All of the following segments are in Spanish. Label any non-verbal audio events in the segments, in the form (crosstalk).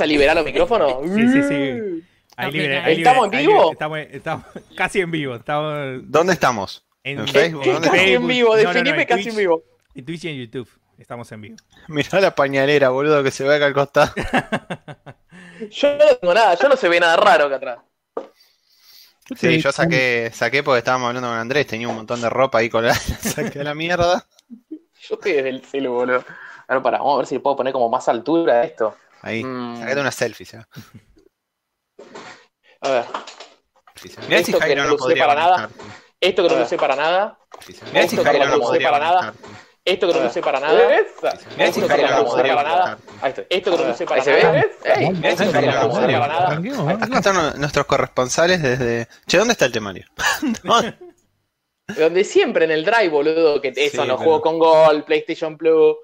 a liberar los micrófonos? Sí, sí, sí. Ahí libre, ahí ¿Estamos en vivo? Estamos, estamos (laughs) casi en vivo. Estamos ¿Dónde estamos? en, ¿En Facebook? ¿Qué ¿Dónde casi en Facebook. vivo? No, no, no, Definime en casi en Twitch. vivo. en Twitch y en YouTube. Estamos en vivo. (laughs) Mirá la pañalera, boludo, que se ve acá al costado. (laughs) Yo no tengo nada, yo no se ve nada raro acá atrás. Sí, yo saqué, saqué porque estábamos hablando con Andrés, tenía un montón de ropa ahí colgada, saqué a la mierda. Yo estoy desde el celu, boludo. A ver, para, vamos a ver si le puedo poner como más altura esto. Ahí, Mm. sacate una selfie, ¿sí? A ver, Mirá si Esto que Jairo no no lo usé para nada. esto que no lo usé para nada. Mirá si Esto que Jairo no no lo usé para nada. Esto que no lo usé para nada. Mirá si que Jairo no no lo usé podría para nada. Esto que no lo usé para Ahí se ve, nada. Mirá si Esto que Jairo no no lo usé para nada. Acá están nuestros corresponsales desde. Che, ¿dónde está el temario? (laughs) Donde siempre en el Drive, boludo, que eso, pero- juegos con Gol, PlayStation Plus,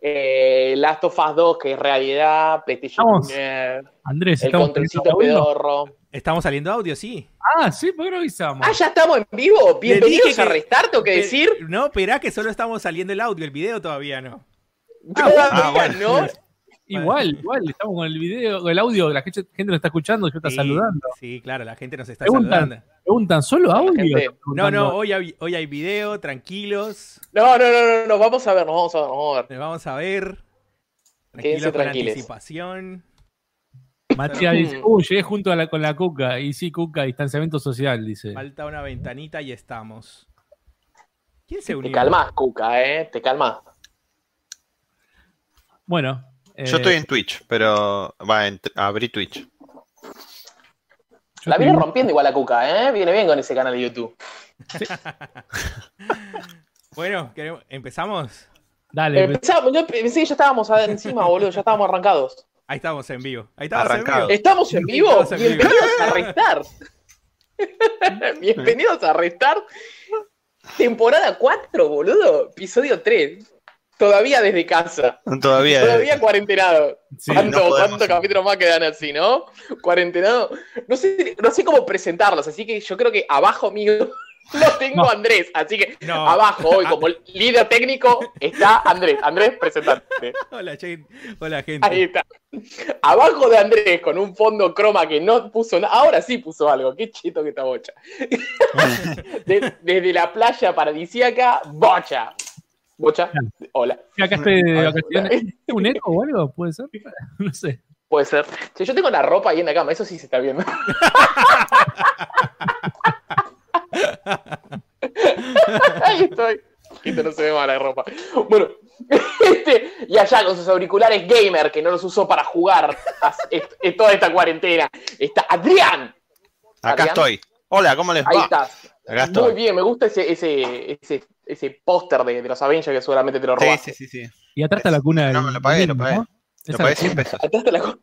eh, Last of Us 2, que es realidad, PlayStation Vamos. eh, Andrés, el estamos controlcito pedorro. ¿Estamos saliendo audio? Sí. Ah, sí, ¿por qué no avisamos? Ah, ya estamos en vivo. Bienvenidos dije a que- Restart, tengo que Pe- decir. No, esperá que solo estamos saliendo el audio, el video todavía no. Todavía bueno. no. Igual, igual, estamos con el video, con el audio, la gente, nos está escuchando, yo está Sí, saludando. Sí, claro, la gente nos está Preguntan. saludando. Preguntan, ¿solo audio? No, no, hoy hay, hoy hay video, tranquilos. No, no, no, no, no, vamos a ver, nos vamos a ver, nos vamos a ver. Nos vamos a ver. Tranquilos con anticipación. Matías dice, uy, llegué junto a la, con la Cuca. Y sí, Cuca, distanciamiento social, dice. Falta una ventanita y estamos. ¿Quién se Te unió? calmas, Cuca, eh, te calmas. Bueno. Eh, Yo estoy en Twitch, pero. Va, en- abrí Twitch. yo La viene rompiendo igual la Cuca, eh. Viene bien con ese canal de YouTube. (laughs) Bueno, queremos- empezamos. Dale, Empezamos, yo pensé que ya estábamos encima, boludo, ya estábamos arrancados. Ahí estamos en vivo. Ahí estamos Arrancado. en vivo. ¿Estamos en vivo? Estamos en vivo. Bienvenidos a Restart. (laughs) Bienvenidos a Restart. Temporada 4, boludo. Episodio 3. Todavía desde casa. Todavía. Todavía cuarentenado. Sí, ¿Cuánto- no podemos. ¿Cuántos capítulos más quedan así, no? Cuarentenado. No sé, no sé cómo presentarlos, así que yo creo que abajo mío (laughs) lo tengo Andrés. Así que No. abajo, hoy, como líder técnico, está Andrés. Andrés, presentate. (laughs) Hola, gente. Hola, gente. Ahí está. Abajo de Andrés, con un fondo croma que no puso nada. Ahora sí puso algo. Qué chito que está bocha. (laughs) De- desde la playa paradisíaca, bocha. Bocha, hola. Sí, acá estoy de vacaciones. (laughs) ¿Tengo un eco o algo? ¿Puede ser? (laughs) No sé. Puede ser. Che, yo tengo la ropa ahí en la cama, eso sí se está viendo. (laughs) ahí estoy. Esto no se ve mal la ropa. Bueno, este, y allá con sus auriculares gamer que no los usó para jugar a- en toda esta cuarentena, está Adrián. Acá Adrián. estoy. Hola, ¿cómo les Ahí va? está. Acá Muy bien, me gusta ese, ese, ese, ese póster de, de los Avengers que seguramente te lo robaste. sí, sí, sí. Y atrás está la cuna. No, me lo pagué, lo pagué. ¿no? Lo pagué 100 pesos. Acá está la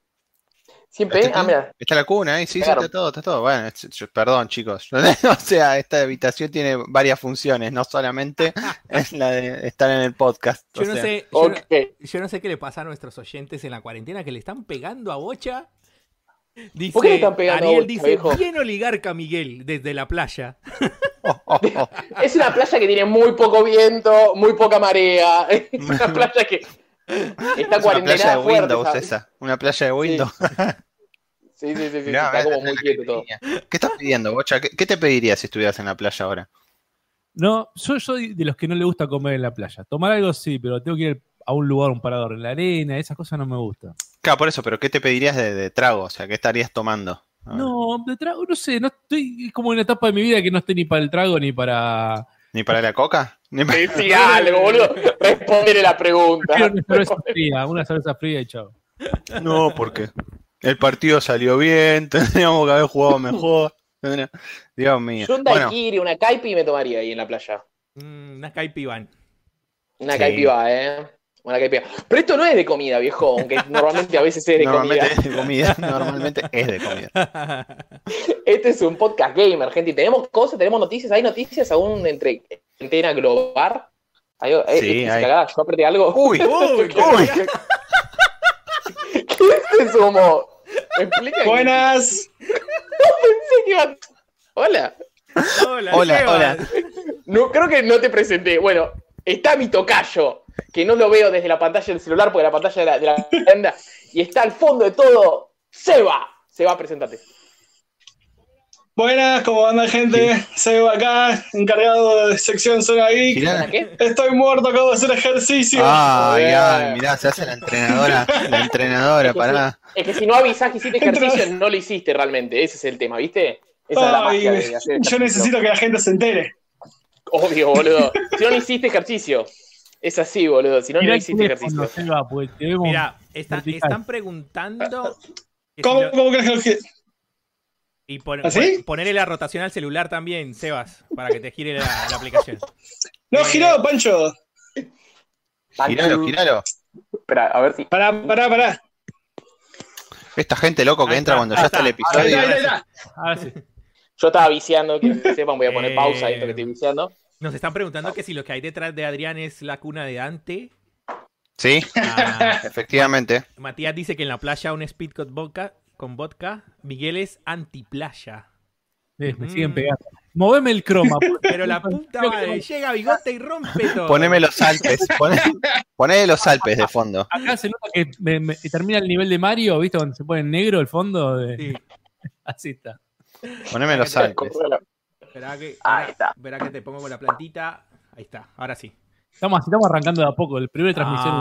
Siempre, ¿Está ah, aquí? mira. Está la cuna ahí, sí, sí, está todo, está todo. Bueno, es- yo- perdón, chicos. (laughs) o sea, esta habitación tiene varias funciones, no solamente (laughs) es la de estar en el podcast. o Yo no sea, sé. Yo, no, yo no sé qué le pasa a nuestros oyentes en la cuarentena que le están pegando a Bocha. Dice, ¿Por qué le están pegando a Ariel dice, viejo? bien oligarca Miguel desde la playa. (laughs) Es una playa que tiene muy poco viento, muy poca marea. (laughs) Es una playa que está Es una playa de fuerte. Windows ¿sabes? esa. Una playa de Windows. Sí, sí, sí, sí, (laughs) sí, Mirá, está ves, como muy quieto todo. ¿Qué estás pidiendo, Bocha? ¿Qué, qué te pedirías si estuvieras en la playa ahora? No, yo soy de los que no le gusta comer en la playa. Tomar algo sí, pero tengo que ir a un lugar, un parador, en la arena, esas cosas no me gustan. Claro, por eso, pero ¿qué te pedirías de, de trago? O sea, ¿qué estarías tomando? No, de trago, no sé, no estoy es como en una etapa de mi vida que no estoy ni para el trago ni para. ¿Ni para la coca? Ni para- Sí, sí, algo, boludo. Respondele la pregunta. Una cerveza fría, una cerveza fría y chao. No, porque el partido salió bien, (laughs) tendríamos que haber jugado mejor. Dios mío. Yo un Bueno, daiquiri, una caipi me tomaría ahí en la playa. Mm, una caipiban. Una Sí. caipi va, ¿eh? Una caipi va. Pero esto no es de comida, viejo, aunque (laughs) normalmente a veces es de normalmente comida. es de comida. (laughs) Normalmente es de comida. (laughs) Este es un podcast gamer, gente. Y tenemos cosas, tenemos noticias. ¿Hay noticias aún entre entera global? ¿Hay, eh, Sí, eh, hay. cagada? Yo apreté algo. Uy, Uy, uy. ¿Qué es eso, Mo? ¿Me explica? Buenas. Pensé que iba- Hola. Hola, Hola, hola. No, creo que no te presenté. Bueno, está mi tocayo, que no lo veo desde la pantalla del celular, porque la pantalla de la, de la tienda, y está al fondo de todo, Seba. Seba, preséntate. Buenas, ¿cómo anda gente? Seba acá, encargado de sección Zona Geek. Estoy muerto, acabo de hacer ejercicio. Ah, ya, mirá, se hace la entrenadora, la entrenadora, pará. Es que si no avisás que hiciste ejercicio, no lo hiciste realmente. Ese es el tema, ¿viste? Esa es la Ay, magia de hacer yo ejercicio. necesito que la gente se entere. Obvio, boludo. Si no, no hiciste ejercicio. Es así, boludo. Si no, no hiciste ejercicio. Seba, vemos. Mira, está- están preguntando. que si ¿Cómo, lo- cómo crees que y pon- ¿Así? pon- ponerle la rotación al celular también, Sebas, para que te gire la, la aplicación. (laughs) No, Eh, giró, Pancho. Giralo, giralo. Espera, a ver si. Pará, pará, pará. Esta gente loco que Ahí entra está, cuando ahí ya está el está. Ahí episodio. está, ahí está. Ahora sí. Yo estaba viciando, quiero que sepan, voy a poner Eh. pausa a esto que estoy viciando. Nos están preguntando que si lo que hay detrás de Adrián es la cuna de Dante. Sí, Ah, (laughs) efectivamente. Matías dice que en la playa un speed con vodka, con vodka. Miguel es anti-playa. Sí, me Mm. siguen pegando. Moveme el croma. (laughs) Pero la puta madre, llega bigote y rompe todo. Poneme los Alpes, poné, poné los Alpes de fondo. Acá se nota que me- me- termina el nivel de Mario, ¿viste? Cuando se pone en negro el fondo. de- Sí. (laughs) Así está. Poneme los Alpes. Esperá que, Ahí está. Esperá que te pongo con la plantita. Ahí está, ahora sí. Estamos, estamos arrancando de a poco. El primer transmisión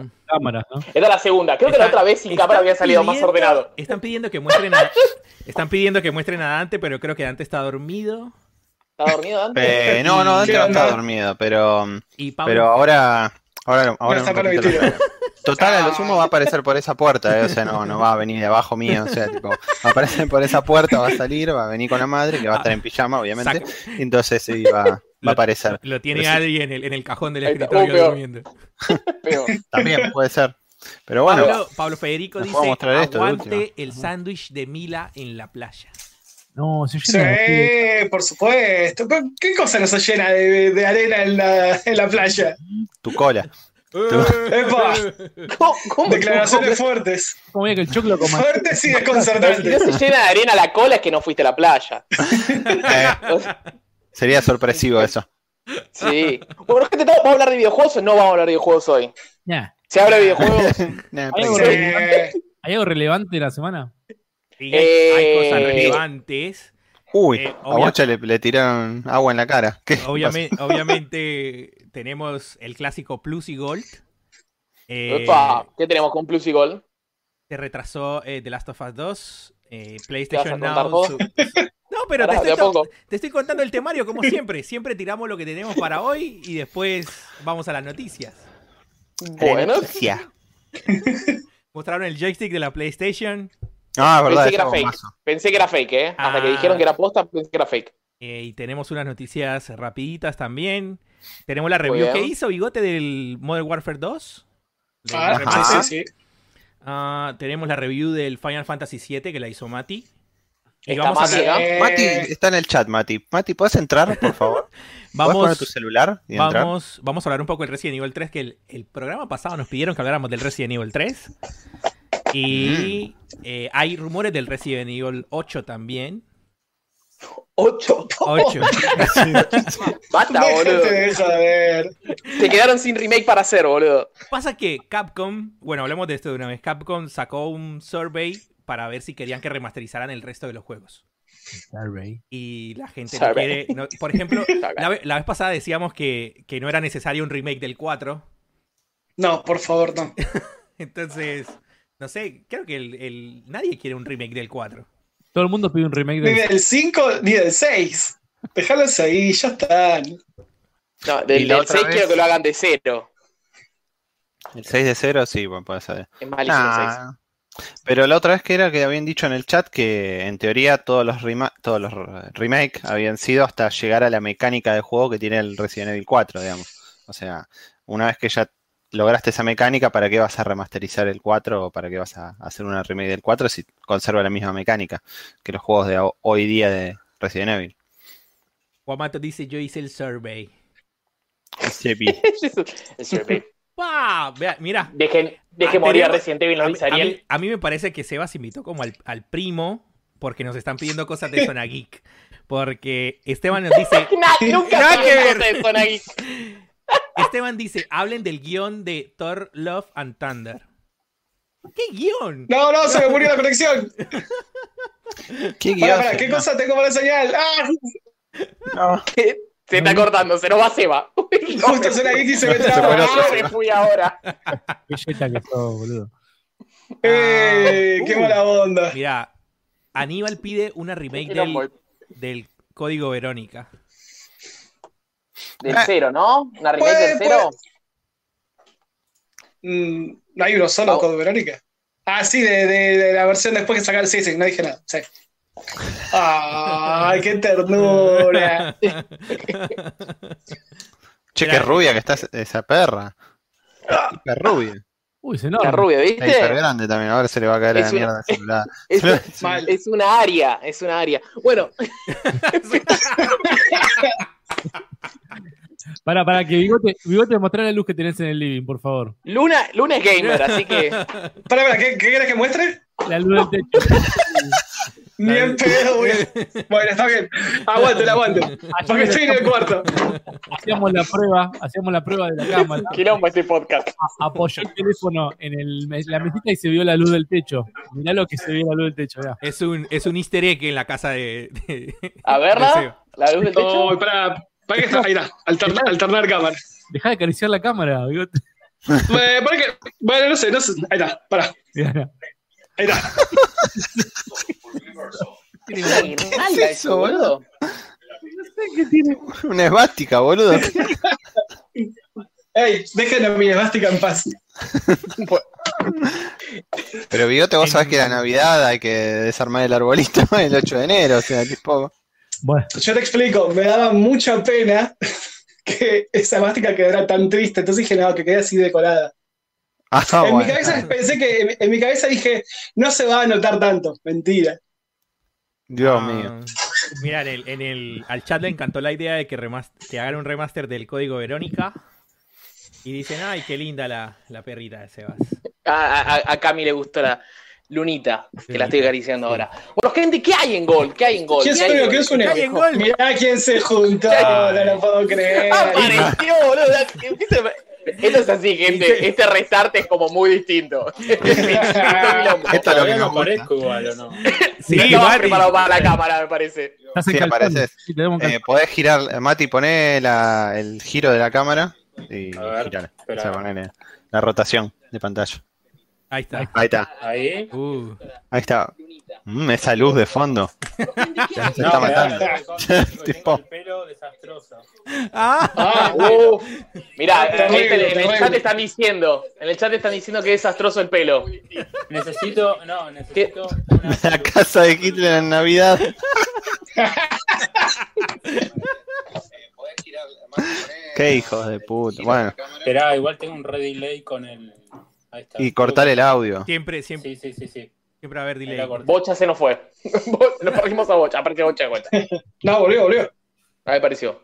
en cámaras, ¿no? Esta es la segunda. Creo que la otra vez sin cámara había salido más ordenado. Están pidiendo que muestren a, (laughs) están pidiendo que muestren a Dante, pero creo que Dante está dormido. ¿Está dormido antes? Eh, no, no, Dante no está dormido, pero, Y Pablo, pero ahora, ahora, No ahora lo- Total, a lo sumo va a aparecer por esa puerta, eh, o sea, no, no va a venir de abajo mío, o sea, tipo, va a aparecer por esa puerta, va a salir, va a venir con la madre, que va a estar en pijama, obviamente, entonces sí, va, va a aparecer. lo tiene Pero sí. En el, en el cajón del escritorio Oh, peor. durmiendo. (laughs) Pero, También puede ser. Pero bueno, Pablo, Pablo Federico dice, esto aguante última". el sándwich de Mila en la playa. No, se llena de- Sí, por supuesto. ¿Qué- ¿Qué cosa no se llena de, de arena en la, en la playa? tu cola. (laughs) (laughs) ¡Epa! ¿cómo, cómo- Declaraciones fuertes. Como veía que el choclo como Fuertes y cómo- Si no desconcertantes. se llena de arena la cola es que no fuiste a la playa. Eh, sería sorpresivo eso. Sí. Bueno, gente, ¿vamos a hablar de videojuegos o no vamos a hablar de videojuegos hoy? Ya. ¿Se habla de videojuegos? (laughs) Nah, Hay algo, Sí. relevante, ¿Hay algo relevante de la semana? Y hay, hay Eh, cosas relevantes. Uy, Eh, a Bocha le, le tiraron agua en la cara. (laughs) ¿Qué Obviamente, obviamente tenemos el clásico Plus y Gold. Eh, Epa, ¿Qué tenemos con Plus y Gol? se retrasó eh, The Last of Us 2. eh, ¿Te vas a PlayStation Now. su- (laughs) No, pero Pará, estoy, to- te estoy contando el temario como siempre. Siempre tiramos lo que tenemos para hoy y después vamos a las noticias. Bueno, Noticia. (laughs) Mostraron el joystick de la PlayStation Ah, verdad, pensé que era fake. Pensé que era fake, ¿eh? Hasta que Ah. dijeron que era posta, pensé que era fake. eh, y tenemos unas noticias rapiditas también. Tenemos la review que hizo Bigote del Modern Warfare 2. del Ah, sí, sí, sí. Ah, tenemos la review del Final Fantasy VII que la hizo Mati. Y Está vamos Mati, hablar- ¿no? Eh, Mati está en el chat, Mati. Mati, ¿puedes entrar, por favor? (laughs) ¿Puedes poner vamos, tu celular y entrar? vamos, vamos a hablar un poco del Resident Evil 3, que el, el programa pasado nos pidieron que habláramos del Resident Evil 3. Y Mm. eh, hay rumores del Resident Evil 8 también. Ocho. 8. (laughs) Basta, boludo. Se quedaron sin remake para hacer, boludo. Pasa que Capcom, bueno, hablemos de esto de una vez. Capcom sacó un survey para ver si querían que remasterizaran el resto de los juegos. Survey. Y la gente no quiere. no- por ejemplo, (laughs) la, ve- la vez pasada decíamos que, que no era necesario un remake del 4. No, por favor, no. (laughs) Entonces, no sé, creo que el, el- nadie quiere un remake del 4. Todo el mundo pide un remake Ni de del 5 ni del 6. Dejalos ahí, ya están. No, Y del, la del otra 6 vez- quiero que lo hagan de cero. El 6 de 0, sí, bueno, puede ser. Es malísimo el 6. Nah. Pero la otra vez que era que habían dicho en el chat que en teoría todos los, rema- todos los remake habían sido hasta llegar a la mecánica de juego que tiene el Resident Evil 4, digamos. O sea, una vez que ya lograste esa mecánica, ¿para qué vas a remasterizar el 4 o para qué vas a hacer una remake del 4 si conserva la misma mecánica que los juegos de ho- hoy día de Resident Evil? Guamato dice: Yo hice el survey. El (laughs) survey. (laughs) ¡Pah! Vea, mira. Dejen, deje Ah, morir a Resident Evil, A no mí, dice a mí- Ariel. a mí me parece que Sebas invitó como al, al primo porque nos están pidiendo cosas de (laughs) Zona Geek. Porque Esteban nos dice, Nah, nunca Nada que ver. cosas de Zona Geek. Esteban dice, hablen del guion de Thor, Love and Thunder. ¿Qué guion? No, no, se me murió la conexión. ¿Qué guion? ¿qué cosa tengo para señal? ¡Ah! No. Se está cortando, se nos va Seba. (laughs) Justo suena Geek y se me Se traba. fui ahora. (laughs) Qué que boludo. ¡Eh! ¡Qué Uh. mala onda! Mira, Aníbal pide una remake del, del código Verónica. Del cero, ¿no? Una remake Puede, del cero. Mm, ¿No hay uno solo Oh. con Verónica? Ah, sí, de, de- de la versión después que sacaron. Sí, sí, no dije nada. Sí. ¡Ay, qué ternura! (laughs) Che, qué rubia que está esa perra. Qué rubia. Uy, se La enorme. rubia, ¿viste? grande también. Ahora se le va a caer a Es la una- mierda el (laughs) celular. Es, Mal. es una área, es una área. Bueno, (laughs) Para, para que Bigote, Bigote mostrar la luz que tenés en el living, por favor. Luna, Luna es gamer, así que (laughs) pará, ¿qué, ¿qué querés que muestre? La luz del techo. Ni en pedo, güey. Bueno, está bien. Aguante, aguante. Porque estoy en el cuarto. Hacíamos la prueba, hacíamos la prueba de la cámara. quilombo este podcast. Apoyó el teléfono en el, la mesita y se vio la luz del techo. Mirá lo que se vio la luz del techo, ya. Es un, es un easter egg en la casa de. de- A verla, la luz del techo. Oh, pará, que está. Ahí está, alternar, alternar cámara. Dejá de acariciar la cámara, Bigote. Que. Bueno, no sé, no sé. Ahí está, pará. Ahí está. Es una guirnalda es eso, eso, boludo. Una esvástica, boludo. Ey, dejen a mi esvástica en paz. Pero Bigote, vos sabés que la Navidad hay que desarmar el arbolito (laughs) el 8 de enero. O sea, tipo. Bueno, Yo te explico, me daba mucha pena (laughs) que esa esvástica quedara tan triste. Entonces dije, no, que quede así decorada. Ah, en mi cabeza pensé que, en, en mi cabeza dije, no se va a notar tanto. Mentira. Dios Ah, mío. Mira, en el, en el, al chat le encantó la idea de que, remas- que hagan un remaster del código Verónica. Y dicen, ay, qué linda la, la perrita de Sebas. A, a, a Cami le gustó la Lunita, que la estoy acariciando ahora. Bueno, gente, ¿qué hay en Gol? ¿Qué hay en Gol? ¿Quién ¿Qué se hay en ¿Quién se unió? ¿Qué hay en Gol? Mirá quién se juntó, no lo puedo creer. Apareció, boludo. Esto es así, gente. Este restart es como muy distinto. (laughs) Esto es lo que no aparezco igual, ¿o no? (laughs) Sí, no estaba Mati. preparado para la cámara, me parece. Sí, apareces. Eh, podés girar, Mati, poné la- el giro de la cámara y girar. O sea, ponele la rotación de pantalla. Ahí está. Ahí está, Ahí. Uh, ahí está. Mm, esa luz de fondo. Ya se No, está matando. razón, (laughs) tengo Tipo. el pelo desastroso. Ah, Ah, (laughs) Uh, mirá, Terrible, este- en el chat están diciendo, en el chat están diciendo que es desastroso el pelo. Necesito, no, necesito una (laughs) La casa de Hitler en Navidad. Qué hijos de puta. Bueno, Esperá, igual tengo un red delay con el. Ahí está. y cortar el audio. siempre, siempre, Sí, sí, sí, sí. siempre va a haber Ahí delay. Bocha se nos fue. (laughs) Nos perdimos a Bocha, apareció Bocha de vuelta. no, volvió, volvió. Ahí apareció.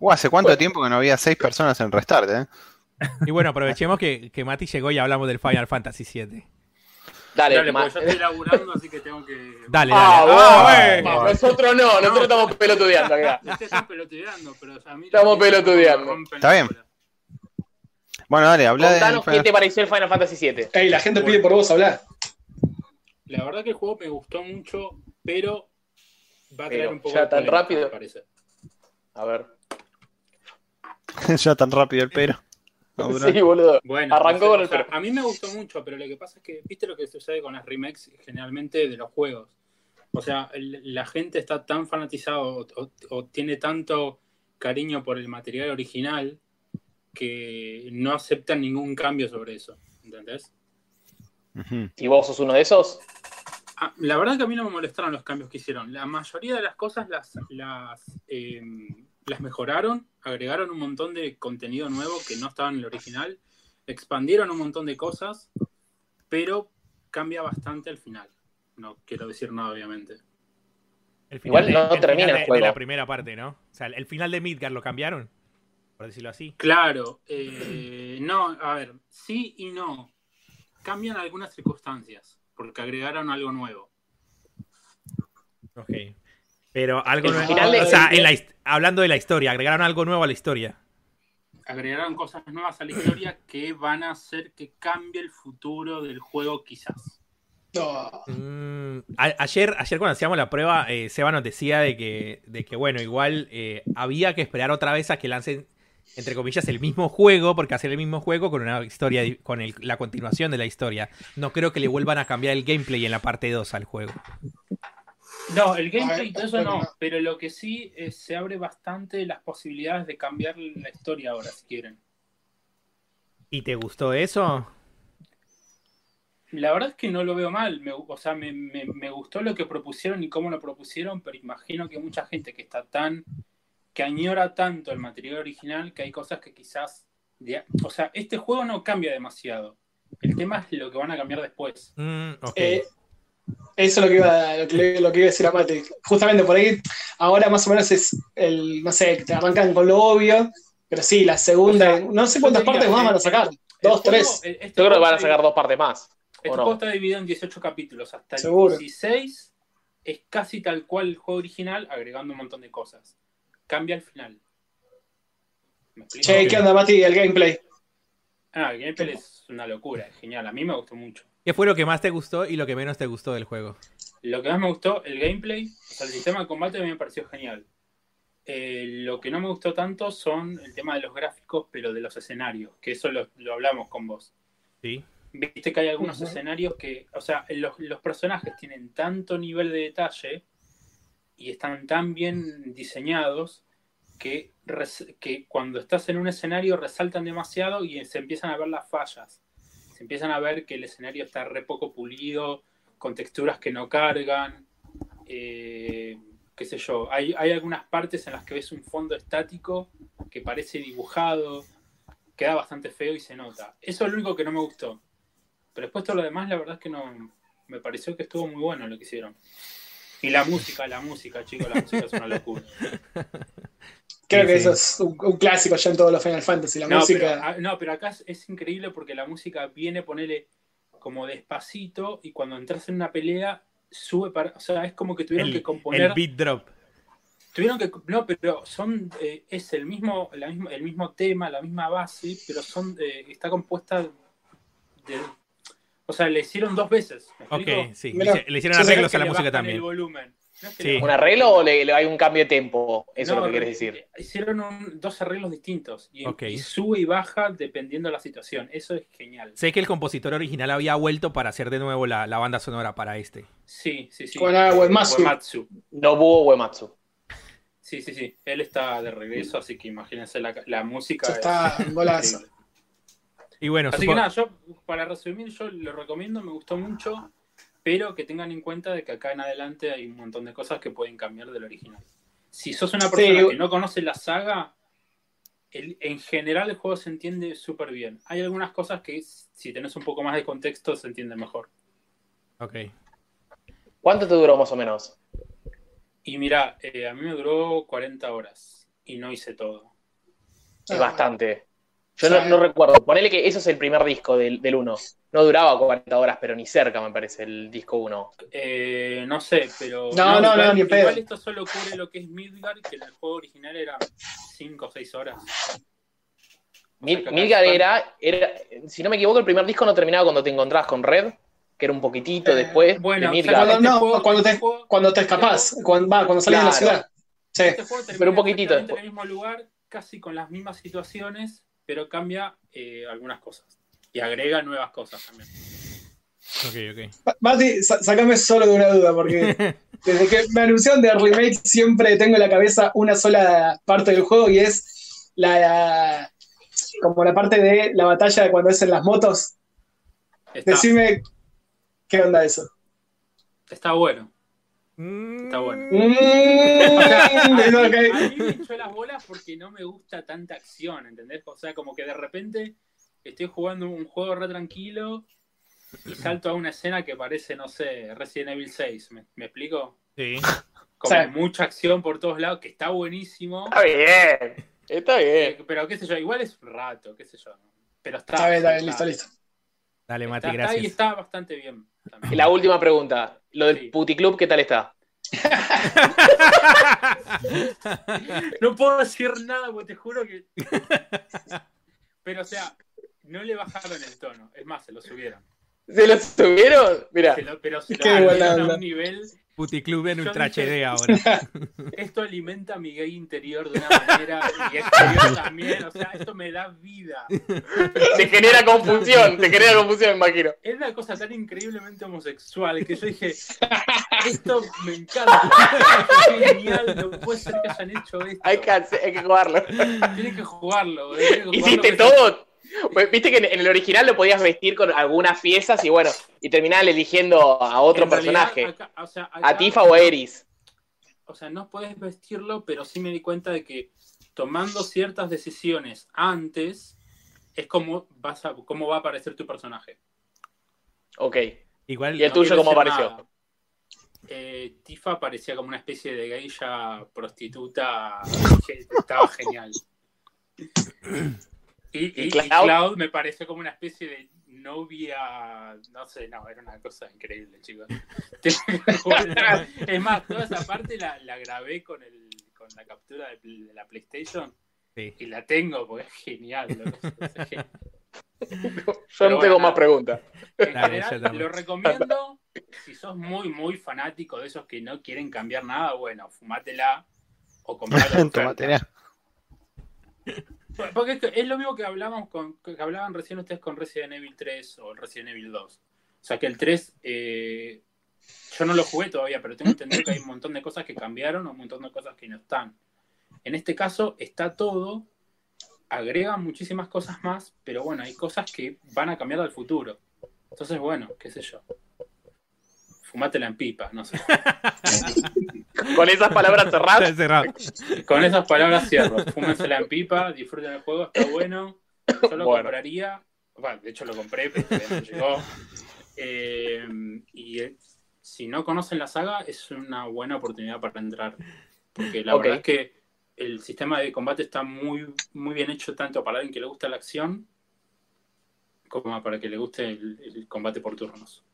Uh, ¿Hace cuánto tiempo que no había seis personas en Restart, eh? Y bueno, aprovechemos que, que Mati llegó y hablamos del Final Fantasy VII. Dale, Dale, porque yo estoy laburando, así que tengo que. Dale, dale. Ah, Ah, bueno. bueno. Nosotros no, nosotros estamos pelotudeando acá. Ustedes están pelotudeando, pero a mí. Estamos pelotudeando. Está bien. Bueno, dale, habla de. Contanos qué te pareció el Final Fantasy VII. Ey, la gente pide por vos hablar. La verdad que el juego me gustó mucho, pero va a Pero, un poco ¿ya de tan rápido? me parece. A ver. (laughs) ya tan rápido el pero. No. (laughs) Sí, boludo. Bueno, Arrancó no sé, con el o sea, pero. A mí me gustó mucho, pero lo que pasa es que, ¿viste lo que sucede con las remakes generalmente de los juegos? O sea, el- la gente está tan fanatizado o, o- o tiene tanto cariño por el material original que no aceptan ningún cambio sobre eso. ¿Entendés? ¿Y vos sos uno de esos? Ah, la verdad que a mí no me molestaron los cambios que hicieron. La mayoría de las cosas las, las, eh, las mejoraron, agregaron un montón de contenido nuevo que no estaba en el original, expandieron un montón de cosas, pero cambia bastante al final. No quiero decir nada, obviamente. El Igual no el termina final el de- la primera parte, ¿no? O sea, el final de Midgar lo cambiaron, por decirlo así. Claro, eh, no, a ver, sí y no. Cambian algunas circunstancias, porque agregaron algo nuevo. Ok. Pero algo nuevo. de- o sea, en la his- hablando de la historia, agregaron algo nuevo a la historia. agregaron cosas nuevas a la historia que van a hacer que cambie el futuro del juego quizás. Mm, a- ayer, ayer cuando hacíamos la prueba, eh, Seba nos decía de que, de que bueno, igual eh, había que esperar otra vez a que lancen, entre comillas, el mismo juego, porque hacer el mismo juego con una historia, con el- la continuación de la historia. No creo que le vuelvan a cambiar el gameplay en la parte 2 al juego. No, el gameplay todo eso bueno, no, no. pero lo que sí eh, se abre bastante las posibilidades de cambiar la historia ahora, si quieren. ¿Y te gustó eso? La verdad es que no lo veo mal, me, o sea, me, me- me gustó lo que propusieron y cómo lo propusieron, pero imagino que mucha gente que está tan, que añora tanto el material original, que hay cosas que quizás, de- o sea, este juego no cambia demasiado. El tema es lo que van a cambiar después. Mm. Eh, eso es lo que, iba, lo, que, lo que iba a decir a Mate. Justamente por ahí, ahora más o menos es el, no sé, te arrancan con lo obvio, pero sí, la segunda, O sea, no sé cuántas partes más van a sacar. Dos, juego- tres. este Yo creo que van a sacar dos partes más. Este juego está dividido en 18 capítulos. Hasta el Seguro. 16 es casi tal cual el juego original, agregando un montón de cosas. Cambia al final. Che. ¿qué onda, Mati? El gameplay. Ah, el gameplay es una locura, es genial. A mí me gustó mucho. ¿Qué fue lo que más te gustó y lo que menos te gustó del juego? Lo que más me gustó, el gameplay, o sea, el sistema de combate a mí me pareció genial. Eh, lo que no me gustó tanto son el tema de los gráficos, pero de los escenarios, que eso lo, lo hablamos con vos. Sí. Viste que hay algunos escenarios que, o sea, los, los personajes tienen tanto nivel de detalle y están tan bien diseñados que, que cuando estás en un escenario resaltan demasiado y se empiezan a ver las fallas. Se empiezan a ver que el escenario está re poco pulido, con texturas que no cargan. eh, qué sé yo, hay, hay algunas partes en las que ves un fondo estático que parece dibujado, queda bastante feo y se nota. Eso es lo único que no me gustó. Pero después todo lo demás, la verdad es que no. Me pareció que estuvo muy bueno lo que hicieron. Y la música, la música, chicos, la música es una locura. (laughs) Creo Sí, que sí. eso es un, un clásico ya en todos los Final Fantasy. La No música. ah, no, pero acá es, es increíble porque la música viene, ponele como despacito y cuando entras en una pelea sube para. O sea, es como que tuvieron que componer. el beat drop. Tuvieron que. No, pero son. eh, es el mismo, la misma, el mismo tema, la misma base, pero son eh, está compuesta de. O sea, le hicieron dos veces. ¿me Ok, sí. Mira, le, hicieron arreglos a la música también. El volumen. No es que Sí. ¿Un arreglo o le, le hay un cambio de tempo? Eso No, es lo que quieres eh, decir. Hicieron un- dos arreglos distintos y, sube y baja dependiendo de la situación. Eso es genial. Sé que el compositor original había vuelto para hacer de nuevo la, la banda sonora para este. Sí, sí, sí. Con Uematsu. Uematsu. Nobuo Uematsu. Sí, sí, sí. Él está de regreso, así que imagínense la, la música. Ya es está, (laughs) golazo. Y bueno, Así que nada, yo, para resumir, yo lo recomiendo, me gustó mucho, pero que tengan en cuenta de que acá en adelante hay un montón de cosas que pueden cambiar del original. Si sos una persona Sí. que no conoce la saga, el- en general el juego se entiende súper bien. Hay algunas cosas que si tenés un poco más de contexto se entiende mejor. Ok. ¿Cuánto te duró más o menos? Y mira, eh, a mí me duró 40 horas y no hice todo. Es Ah, bastante. Yo no, no recuerdo. Ponele que eso es el primer disco del, del 1. No duraba 40 horas, pero ni cerca, me parece, el disco 1. Eh, no sé, pero. No, no, igual, no, ni en pedo. igual esto solo cubre lo que es Midgar, que en el juego original era 5 o 6 horas. Mil- acá Milgar están- era, era, si no me equivoco, el primer disco no terminaba cuando te encontrabas con Red, que era un poquitito Eh, después bueno, de o sea, Midgar. Cuando, Este no, juego- cuando, este te, juego- cuando te escapás, cuando, va, cuando salís de la ciudad. Sí. Este juego Pero un poquitito en el mismo lugar, casi con las mismas situaciones, pero cambia eh, algunas cosas. Y agrega nuevas cosas también. Ok, ok. Ma- Mati, sa- sacame solo de una duda, porque (laughs) desde que me anunciaron de remake siempre tengo en la cabeza una sola parte del juego y es la, la- como la parte de la batalla de cuando es en las motos. Está, Decime qué onda eso. está bueno. Está bueno. Mm, (laughs) (laughs) O sea, a, mí, a me echó las bolas porque no me gusta tanta acción, ¿entendés? O sea, como que de repente estoy jugando un juego re tranquilo y salto a una escena que parece, no sé, Resident Evil 6. ¿Me, me explico? Sí. Como Sí. mucha acción por todos lados, que está buenísimo. Está bien, está bien. Eh, Pero qué sé yo, igual es un rato, qué sé yo. Pero está. Está bien, está bien, listo, listo. Dale, Mati, Está, está y gracias. está bastante bien. también. La última pregunta, lo del Sí. puticlub, ¿qué tal está? (laughs) No puedo decir nada, porque te juro que. Pero, o sea, no le bajaron el tono. Es más, se lo subieron. ¿Se lo subieron? Mira. Se lo- pero se lo Qué buena subieron a un nivel. Puticlub en Ultra HD (laughs) ahora. Esto alimenta mi gay interior de una manera y exterior también. O sea, esto me da vida. Te genera confusión, te genera confusión, me imagino. Es una cosa tan increíblemente homosexual que yo dije, (laughs) esto me encanta. Es genial, no puede ser que hayan hecho esto. Hay que, hacer- hay que jugarlo. Tienen que jugarlo. tienen que ¿Hiciste jugarlo. todo? Pues, Viste que en el original lo podías vestir con algunas piezas y bueno, y terminaban eligiendo a otro En realidad, personaje. acá- o sea, acá- A Tifa o a Eris. O sea, no puedes vestirlo, pero sí me di cuenta de que tomando ciertas decisiones antes es como, vas a, cómo va a aparecer tu personaje. Ok. Igual ¿Y el No tuyo cómo apareció? Eh, Tifa parecía como una especie de geisha prostituta (laughs) estaba genial. (clears throat) Y, y- ¿Y y Cloud? Me pareció como una especie de novia, no sé, no, era una cosa increíble, chicos. (laughs) es más, toda esa parte la, la grabé con, el, con la captura de, de la PlayStation Sí. y la tengo porque es genial. loco. Es (laughs) genial. Yo no tengo bueno, más preguntas. En Dale, general, lo recomiendo. Si sos muy, muy fanático de esos que no quieren cambiar nada, bueno, fumátela o comprala. (laughs) Porque es, lo mismo que hablamos con, que hablaban recién ustedes con Resident Evil 3 o Resident Evil 2. O sea que el 3, eh, yo no lo jugué todavía, pero tengo entendido que hay un montón de cosas que cambiaron o un montón de cosas que no están. En este caso está todo, agregan muchísimas cosas más, pero bueno, hay cosas que van a cambiar al futuro. Entonces, bueno, qué sé yo. Fumátela en pipa, no sé. (laughs) Con esas palabras cerradas. Con esas palabras cierro. Fúmensela en pipa, disfruten el juego, está bueno. Yo lo Bueno. compraría. Bueno, de hecho lo compré, pero todavía no llegó. Eh, y eh, si no conocen la saga, es una buena oportunidad para entrar. Porque la verdad es que el sistema de combate está muy, muy bien hecho, tanto para alguien que le gusta la acción, como para que le guste el, el combate por turnos.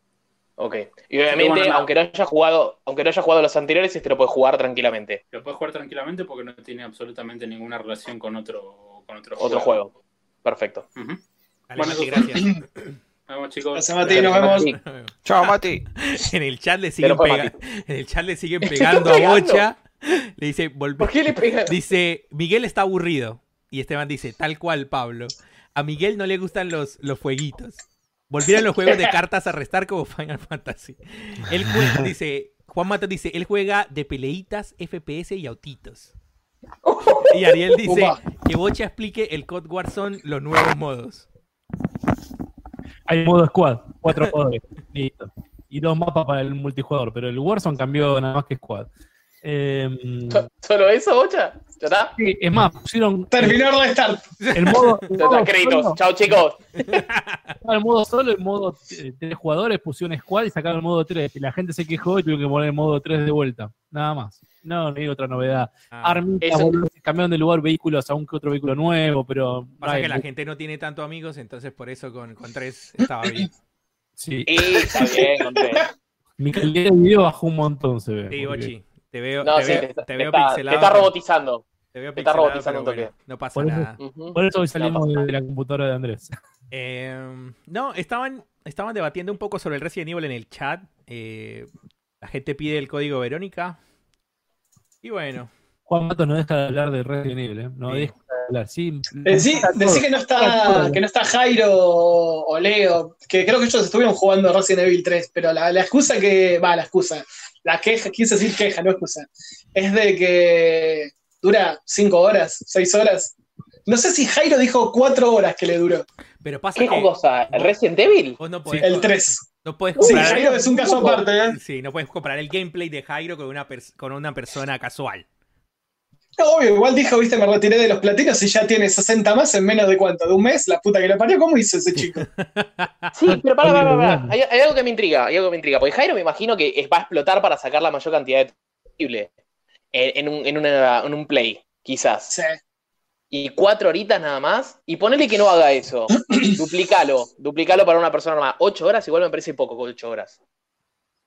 Ok. Y obviamente, bueno, aunque no haya jugado, aunque no haya jugado los anteriores, este lo puedes jugar tranquilamente. Lo puedes jugar tranquilamente porque no tiene absolutamente ninguna relación con otro, con otro, Otro juego. Perfecto. Ujú. Dale, Bueno, Mati, gracias. (clears throat) Nos vemos, chicos. Gracias, Mati, nos vemos. Chao, Mati. (laughs) En el chat le siguen, fue, en el chat le siguen ¿Están pegando a? Bocha. Le dice, ¿Por qué le pegan? Dice, Miguel está aburrido. Y Esteban dice, tal cual, Pablo. A Miguel no le gustan los, los fueguitos. Volvieron los juegos de cartas a restar como Final Fantasy. Él juega, (laughs) dice, Juan Mato dice, él juega de peleitas, FPS y autitos. (laughs) Y Ariel dice que Bocha explique el COD Warzone los nuevos modos. Hay modo squad, cuatro jugadores. (laughs) Listo. Y dos mapas para el multijugador, pero el Warzone cambió nada más que squad. Em, ¿So- ¿Solo eso, Bocha? ¿Ya está? sí, es más, pusieron Terminó el restart. el modo, el modo está, créditos. solo, Chao, chicos. el modo solo, el modo tres jugadores, pusieron squad y sacaron el modo 3. Y la gente se quejó y tuvieron que poner el modo 3 de vuelta. Nada más. No, no hay otra novedad. Ah, Armitas, cambiaron de lugar vehículos a un que otro vehículo nuevo, pero. pasa que la gente no tiene tanto amigos, entonces por eso con, con tres estaba bien. Sí. Y está bien, conté. Mi calidad de video bajó un montón, se ve. Sí, Bochi. Te veo, No, te sí, veo, te, está- te te veo está, pixelado. te está robotizando. Te veo está robotizando un toque. bueno, no pasa Por eso- nada. Por eso hoy salimos pasa de la computadora de Andrés. Eh, no, estaban, estaban debatiendo un poco sobre el Resident Evil en el chat. Eh, la gente pide el código Verónica. Y bueno, Juan Mato no deja de hablar de Resident Evil, ¿eh? No Sí. deja de hablar. Sí, Eh, sí, decí que no está, que no está Jairo o Leo, que creo que ellos estuvieron jugando Resident Evil 3, pero la, la excusa que, va, la excusa, la queja, quise decir queja, no excusa, es de que dura 5 horas, 6 horas. No sé si Jairo dijo 4 horas que le duró, pero pasa ¿Qué que cosa? ¿El Resident Evil? no podés, el 3. no podés Sí, comprar, Jairo es un caso aparte, ¿eh? sí, no podés comparar el gameplay de Jairo con una, pers- con una persona casual. No, obvio, igual dijo, viste, me retiré de los platinos y ya tiene 60 más en menos de cuánto, de un mes, la puta que lo parió, ¿cómo hizo ese chico? (laughs) Sí, pero para, para, para. Hay, hay algo que me intriga, hay algo que me intriga. Porque Jairo me imagino que va a explotar para sacar la mayor cantidad de posible (laughs) en, en un, en, una- en un play, quizás. Sí. Y cuatro horitas nada más. Y ponele que no haga eso. (clears throat) duplicalo. Duplicalo para una persona normal. Ocho horas igual me parece poco con ocho horas.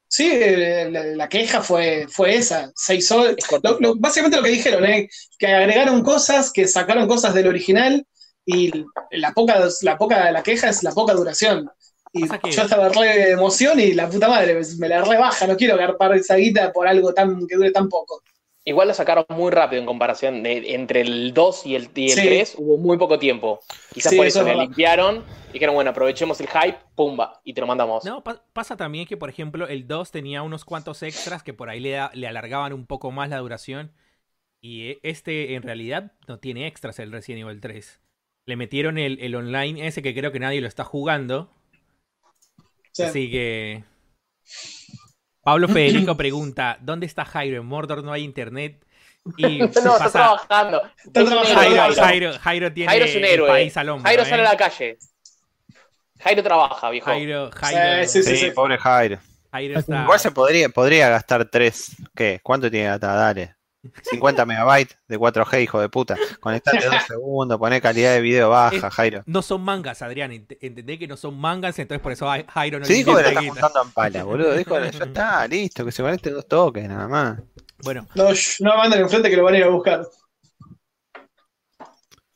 Sí, eh, la, la queja fue, fue esa, seis horas. Lo- lo- básicamente lo que dijeron, ¿eh? que agregaron cosas, que sacaron cosas del original y la poca, la poca la queja es la poca duración. Y yo estaba re de emoción y la puta madre me la rebaja, no quiero agarpar esa guita por algo tan que dure tan poco. Igual lo sacaron muy rápido en comparación. de- entre el 2 y el, y el Sí. 3 hubo muy poco tiempo. Quizás Sí, por eso eso es le limpiaron y dijeron, bueno, aprovechemos el hype, pumba, y te lo mandamos. No, pa- pasa también que, por ejemplo, el 2 tenía unos cuantos extras que por ahí le, le alargaban un poco más la duración. Y e- este en realidad no tiene extras el Resident Evil 3. Le metieron el, el online ese que creo que nadie lo está jugando. Sea, Así que. Pablo (clears throat) Federico pregunta: ¿Dónde está Jairo? En Mordor no hay internet. Y (laughs) no, está trabajando. Está Es un trabajando. héroe, Jairo, Jairo. Jairo, tiene Jairo es un el país al hombro. Jairo ¿eh? sale a la calle. Jairo trabaja, viejo. Jairo, Jairo, Sí, sí, Sí, pobre Jairo. Jairo está. Igual se podría, podría gastar 3. ¿Qué? ¿Cuánto tiene que gastar? Dale. 50 megabytes de 4G, hijo de puta. Conectate dos (laughs) segundos, poné calidad de video baja, Jairo. No son mangas, Adrián. ent- Entendé que no son mangas, entonces por eso Jai- Jairo no Se le dijo que la invierta está juntando en pala, boludo. Dijo, ya está, listo, que se conecte dos toques, nada más. Bueno, no, no manden enfrente que lo van a ir a buscar.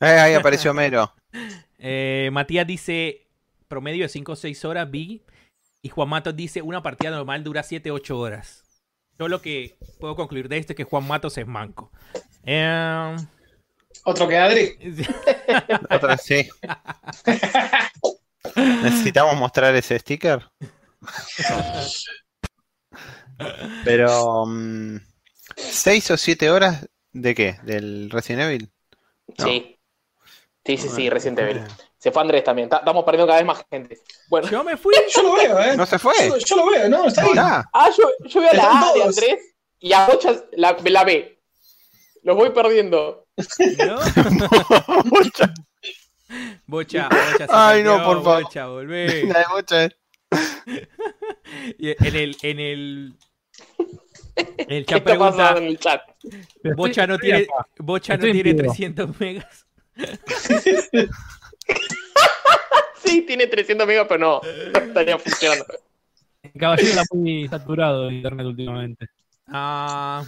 Eh, ahí apareció Mero. (laughs) eh, Matías dice promedio de 5 o 6 horas, Big. Y Juan Matos dice una partida normal dura 7 o 8 horas. Yo lo que puedo concluir de esto es que Juan Matos es manco. Em, Otro que Adri. (laughs) (laughs) Otra sí. Necesitamos mostrar ese sticker. (laughs) Pero. 6 o 7 horas de qué? ¿Del Resident Evil? No. Sí. Sí, sí, sí, reciente ok. Se fue Andrés también. Ta- Estamos perdiendo cada vez más gente. Bueno. yo me fui. Yo lo veo, ¿eh? ¿No se fue? Yo, yo lo veo, no, está ahí. Ah, yo, yo veo la Están A de. Andrés y a Bocha la, la B. Los voy perdiendo. ¿no? (laughs) Bocha, Bocha. se Ay, no, perdió, por favor. Bocha, volvé. (laughs) La de Bocha es- (laughs) Y en el, en el, en el ¿Qué chat pregunta, en el chat? Bocha no tiene. Bocha no tiene vivo. 300 megas. Sí, tiene 300 megas, pero no. No estaría funcionando. El caballero está muy saturado de internet últimamente. Ah,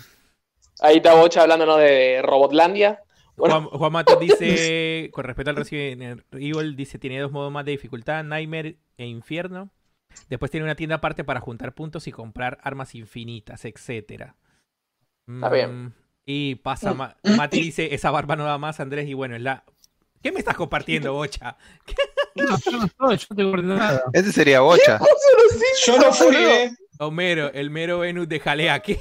Ahí está Bocha hablándonos de Robotlandia. Bueno. Juan, Juan Matos dice, con respecto al Resident Evil, dice tiene dos modos más de dificultad, Nightmare e Infierno. Después tiene una tienda aparte para juntar puntos y comprar armas infinitas, etcétera. Está bien. Mm, Y pasa, Ma- (clears throat) Mati dice, esa barba no da más, Andrés, y bueno, es la... ¿Qué me estás compartiendo, (laughs) Bocha? No, yo no estoy, yo no tengo coordinado nada. (laughs) Ese sería Bocha. Yo no fui, ¿eh? Homero, el mero Venus de Jalea, ¿qué?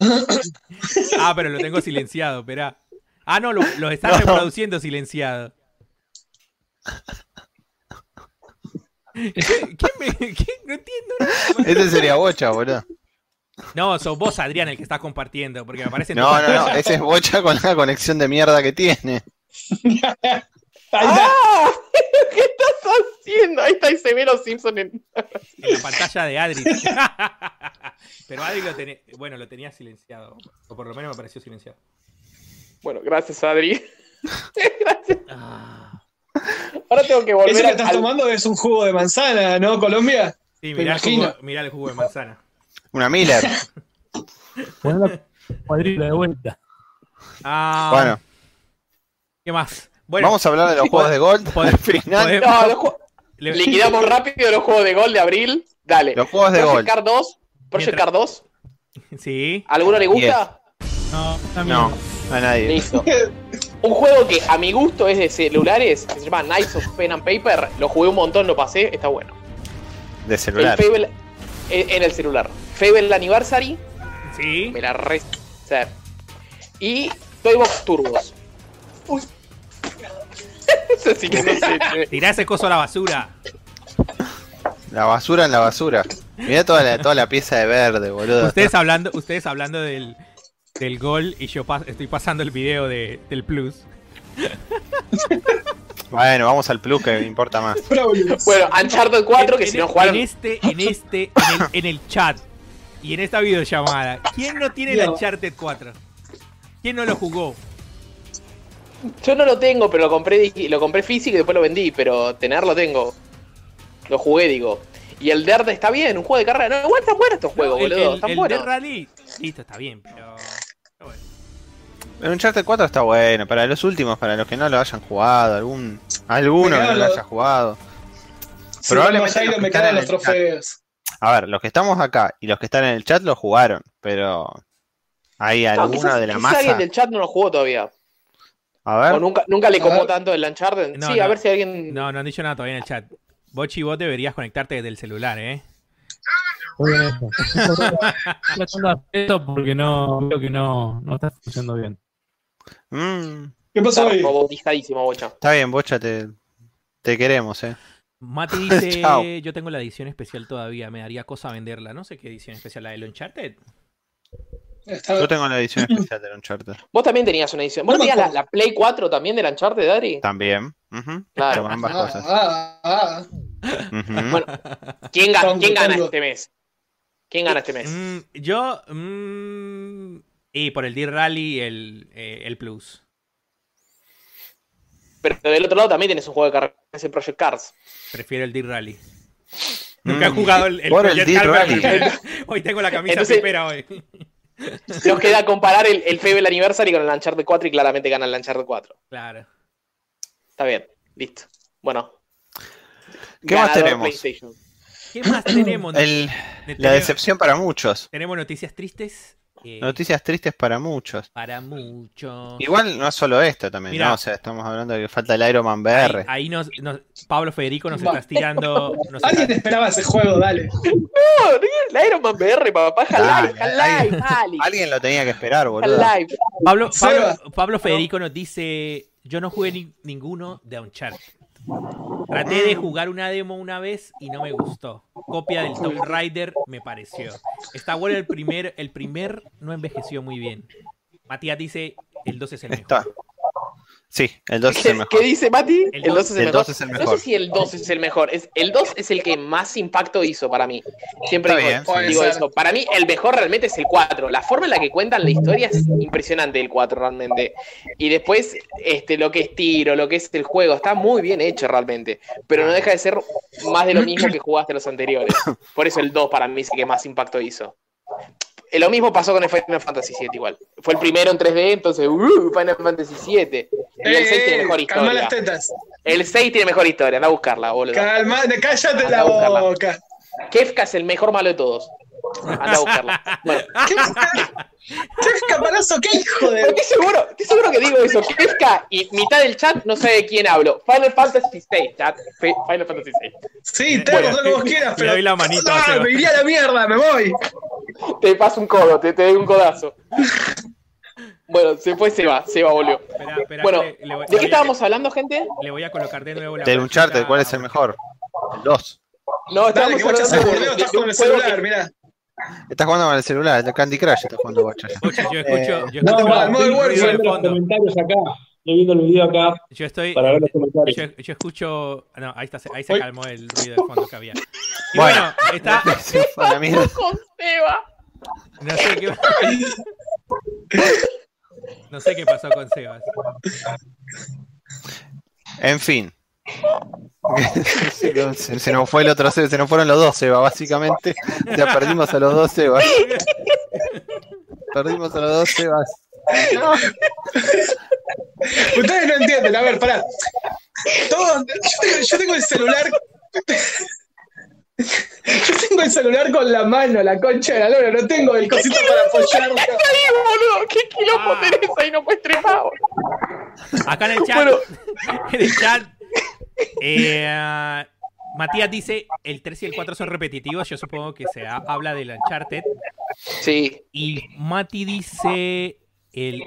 (laughs) ah, pero lo tengo silenciado, espera. Ah, no, lo, lo está No. reproduciendo silenciado. ¿Qué, qué me- qué? No entiendo nada. Ese sería Bocha, boludo. No, sos vos, Adrián, el que está compartiendo, porque me parece... No, no, no. Ese es Bocha con la conexión de mierda que tiene. (laughs) ¡Ah! ¿Qué estás haciendo? Ahí está Isabelo Simpson en... En la pantalla de Adri. (laughs) Pero Adri lo tenía... Bueno, lo tenía silenciado. O por lo menos me pareció silenciado. Bueno, gracias, Adri. (laughs) gracias. Ah. Ahora tengo que volver Ese que estás al- tomando es un jugo de manzana, ¿no, Colombia? Sí, Me mirá el, jugo, mirá el jugo de manzana. Una Miller. (laughs) Poner la cuadrilla de vuelta. Ah, Bueno, ¿Qué más? Bueno, vamos a hablar de los juegos de Gold. Al final, No, los liquidamos (laughs) rápido los juegos de gol de abril. Dale. los juegos de Project Gold. Card 2. Project Card 2. Sí. ¿Alguno le gusta? No, está No, a nadie. Listo. Un juego que a mi gusto es de celulares, que se llama Knights of Pen and Paper. Lo jugué un montón, lo pasé, está bueno. De El celular. Fable en el celular. Fable Anniversary, Sí. me la re. o sea, y Toybox Turbos. Uy. (laughs) Eso sí que no sé. (laughs) Tirá ese coso a la basura. La basura en la basura. Mirá toda la, toda la pieza de verde, boludo. Ustedes hablando, ustedes hablando del, del gol y yo pas- estoy pasando el video de, del plus. (laughs) Bueno, vamos al plus que importa más. (laughs) Bueno, Uncharted 4, que En- si no en- jugaron. En este, en este, en el, en el chat y en esta videollamada, ¿quién no tiene el. Uncharted 4? ¿Quién no lo jugó? Yo no lo tengo, pero lo compré, lo compré físico y después lo vendí, pero tenerlo tengo. Lo jugué, digo. Y el Dirt está bien, un juego de carrera. No, igual están buenos estos juegos, el, boludo. el, están el buenos. Rally, listo, está bien, pero. pero bueno. El Uncharted 4 está bueno, para los últimos, para los que no lo hayan jugado, algún alguno que no lo haya jugado. Sí, Probablemente los me los chat. A ver, los que estamos acá y los que están en el chat lo jugaron, pero hay No, quizás, de la quizás masa. alguien del chat no lo jugó todavía. A O ver, nunca, nunca le ver. tanto el Uncharted. No, sí, a ver si alguien. No, no han dicho nada todavía en el chat. Bochi, vos deberías conectarte desde el celular, ¿eh? Muy bien esto. Tratando de hacer esto porque no veo que no, no está funcionando bien. Mm, ¿Qué pasó robotizadísimo, bocha. está bien, Bocha, te, te queremos, eh. Mati (laughs) dice, Chao. yo tengo la edición especial todavía, me daría cosa venderla. No sé qué edición especial, la del Uncharted. Está- Yo tengo la edición especial del Uncharted. (laughs) Vos también tenías una edición. ¿Vos No tenías la, Play 4 también del Uncharted, Adri? También. ujú, Claro. Como ambas Ah, cosas. ah, ah. Bueno, ¿Quién, ga- Tongo, quién gana este mes? ¿Quién gana este mes? Mm, yo... mm, y por el D-Rally, el, eh, el Plus. Pero del otro lado también tienes un juego de carrera, es el Project Cars. Prefiero el D-Rally. Nunca he Mm. jugado el, el Por el Project Cars, D-Rally. pero (laughs) Hoy tengo la camisa Entonces- pipera hoy. (laughs) Nos queda comparar el, el Fable Anniversary con el Uncharted 4 y claramente gana el Uncharted 4. Claro. Está bien, listo. Bueno. ¿Qué más tenemos? ¿Qué más tenemos? El- Tenemos- la decepción para muchos. Tenemos noticias tristes. Eh, Noticias tristes para muchos. Para muchos. Igual no es solo esto también, Mirá. ¿no? O sea, estamos hablando de que falta el Iron Man VR. Ahí, ahí nos, nos- Pablo Federico nos está tirando. nos Alguien está- esperaba ese juego, dale. No, la Iron Man VR, papá. Dale, Half-Life, dale. Alguien lo tenía que esperar, boludo. Pablo. Pablo, Pablo Federico nos dice: Yo no jugué ni- ninguno de Uncharted. Traté de jugar una demo una vez y no me gustó. Copia del Tomb Raider me pareció. Está bueno el primer, el primer no envejeció muy bien. Matías dice: El 2 es el mejor. Está. Sí, el 2 es ¿Qué, el mejor. qué dice Mati? El El, dos- 2 es el el mejor. dos es el No mejor. sé si el 2 es el mejor. Es, el 2 es el que más impacto hizo para mí. Siempre Está digo, bien, digo ser. eso. Para mí, el mejor realmente es el 4. La forma en la que cuentan la historia es impresionante el 4 realmente. Y después, este, lo que es tiro, lo que es el juego, está muy bien hecho realmente. Pero no deja de ser más de lo mismo que jugaste los anteriores. Por eso el 2 para mí es el que más impacto hizo. Eh, Lo mismo pasó con el Final Fantasy VII igual. Fue el primero en 3D, entonces, uh, Final Fantasy VII. Y el 6 tiene mejor Eh, calma historia. las tetas. El 6 tiene mejor historia, anda a buscarla, boludo. Calma, cállate Anda la boca. Kefka es el mejor malo de todos. Anda a buscarla. Bueno, ¿Qué, qué escaparazo? ¿Qué hijo de.? estoy seguro, estoy seguro que digo eso. Kefka y mitad del chat no sabe de quién hablo. Final Fantasy VI, chat. Final Fantasy VI. Sí, te Bueno, lo que vos quieras, le pero. doy la manito Ah, me iría a la mierda, me voy. Te paso un codo, te, te doy un codazo. Bueno, se fue Seba, Seba volvió. Espera, espera, Bueno, que le, le voy, ¿de le qué a- estábamos hablando, gente? le voy a colocar de nuevo la Del Uncharted, ¿cuál es el mejor? El 2. No, Dale, estábamos que Bocha se hablando de, de- de un el juego que- mirá. Estás jugando con el celular, el Candy Crush estás jugando. Bocha, yo escucho, yo No, escucho el Warfare, de viendo los fondo. comentarios acá. Estoy viendo el video acá Yo estoy, para ver los comentarios. yo, yo escucho, no, ahí está, ahí se calmó el ruido de fondo que había. Y Bueno. bueno, está, (laughs) con Seba. no sé qué, (laughs) no sé qué pasó con Sebas. En fin. Se, nos fue el otro Seba, se nos fueron los dos Seba, básicamente. Ya perdimos a los dos Sebas. Perdimos a los dos Sebas. Ustedes no entienden, a ver, pará. Todo, yo, tengo, yo tengo el celular. Yo tengo el celular con la mano, la concha de la lora, no tengo el cosito para apoyarlo. Ahí, boludo, qué quilombo Ah. tenés ahí, no puedes trepar. Acá en el chat, Bueno. en el chat, eh, Matías dice, el 3 y el 4 son repetitivos, yo supongo que se ha- habla del Uncharted. Sí, Y Mati dice, el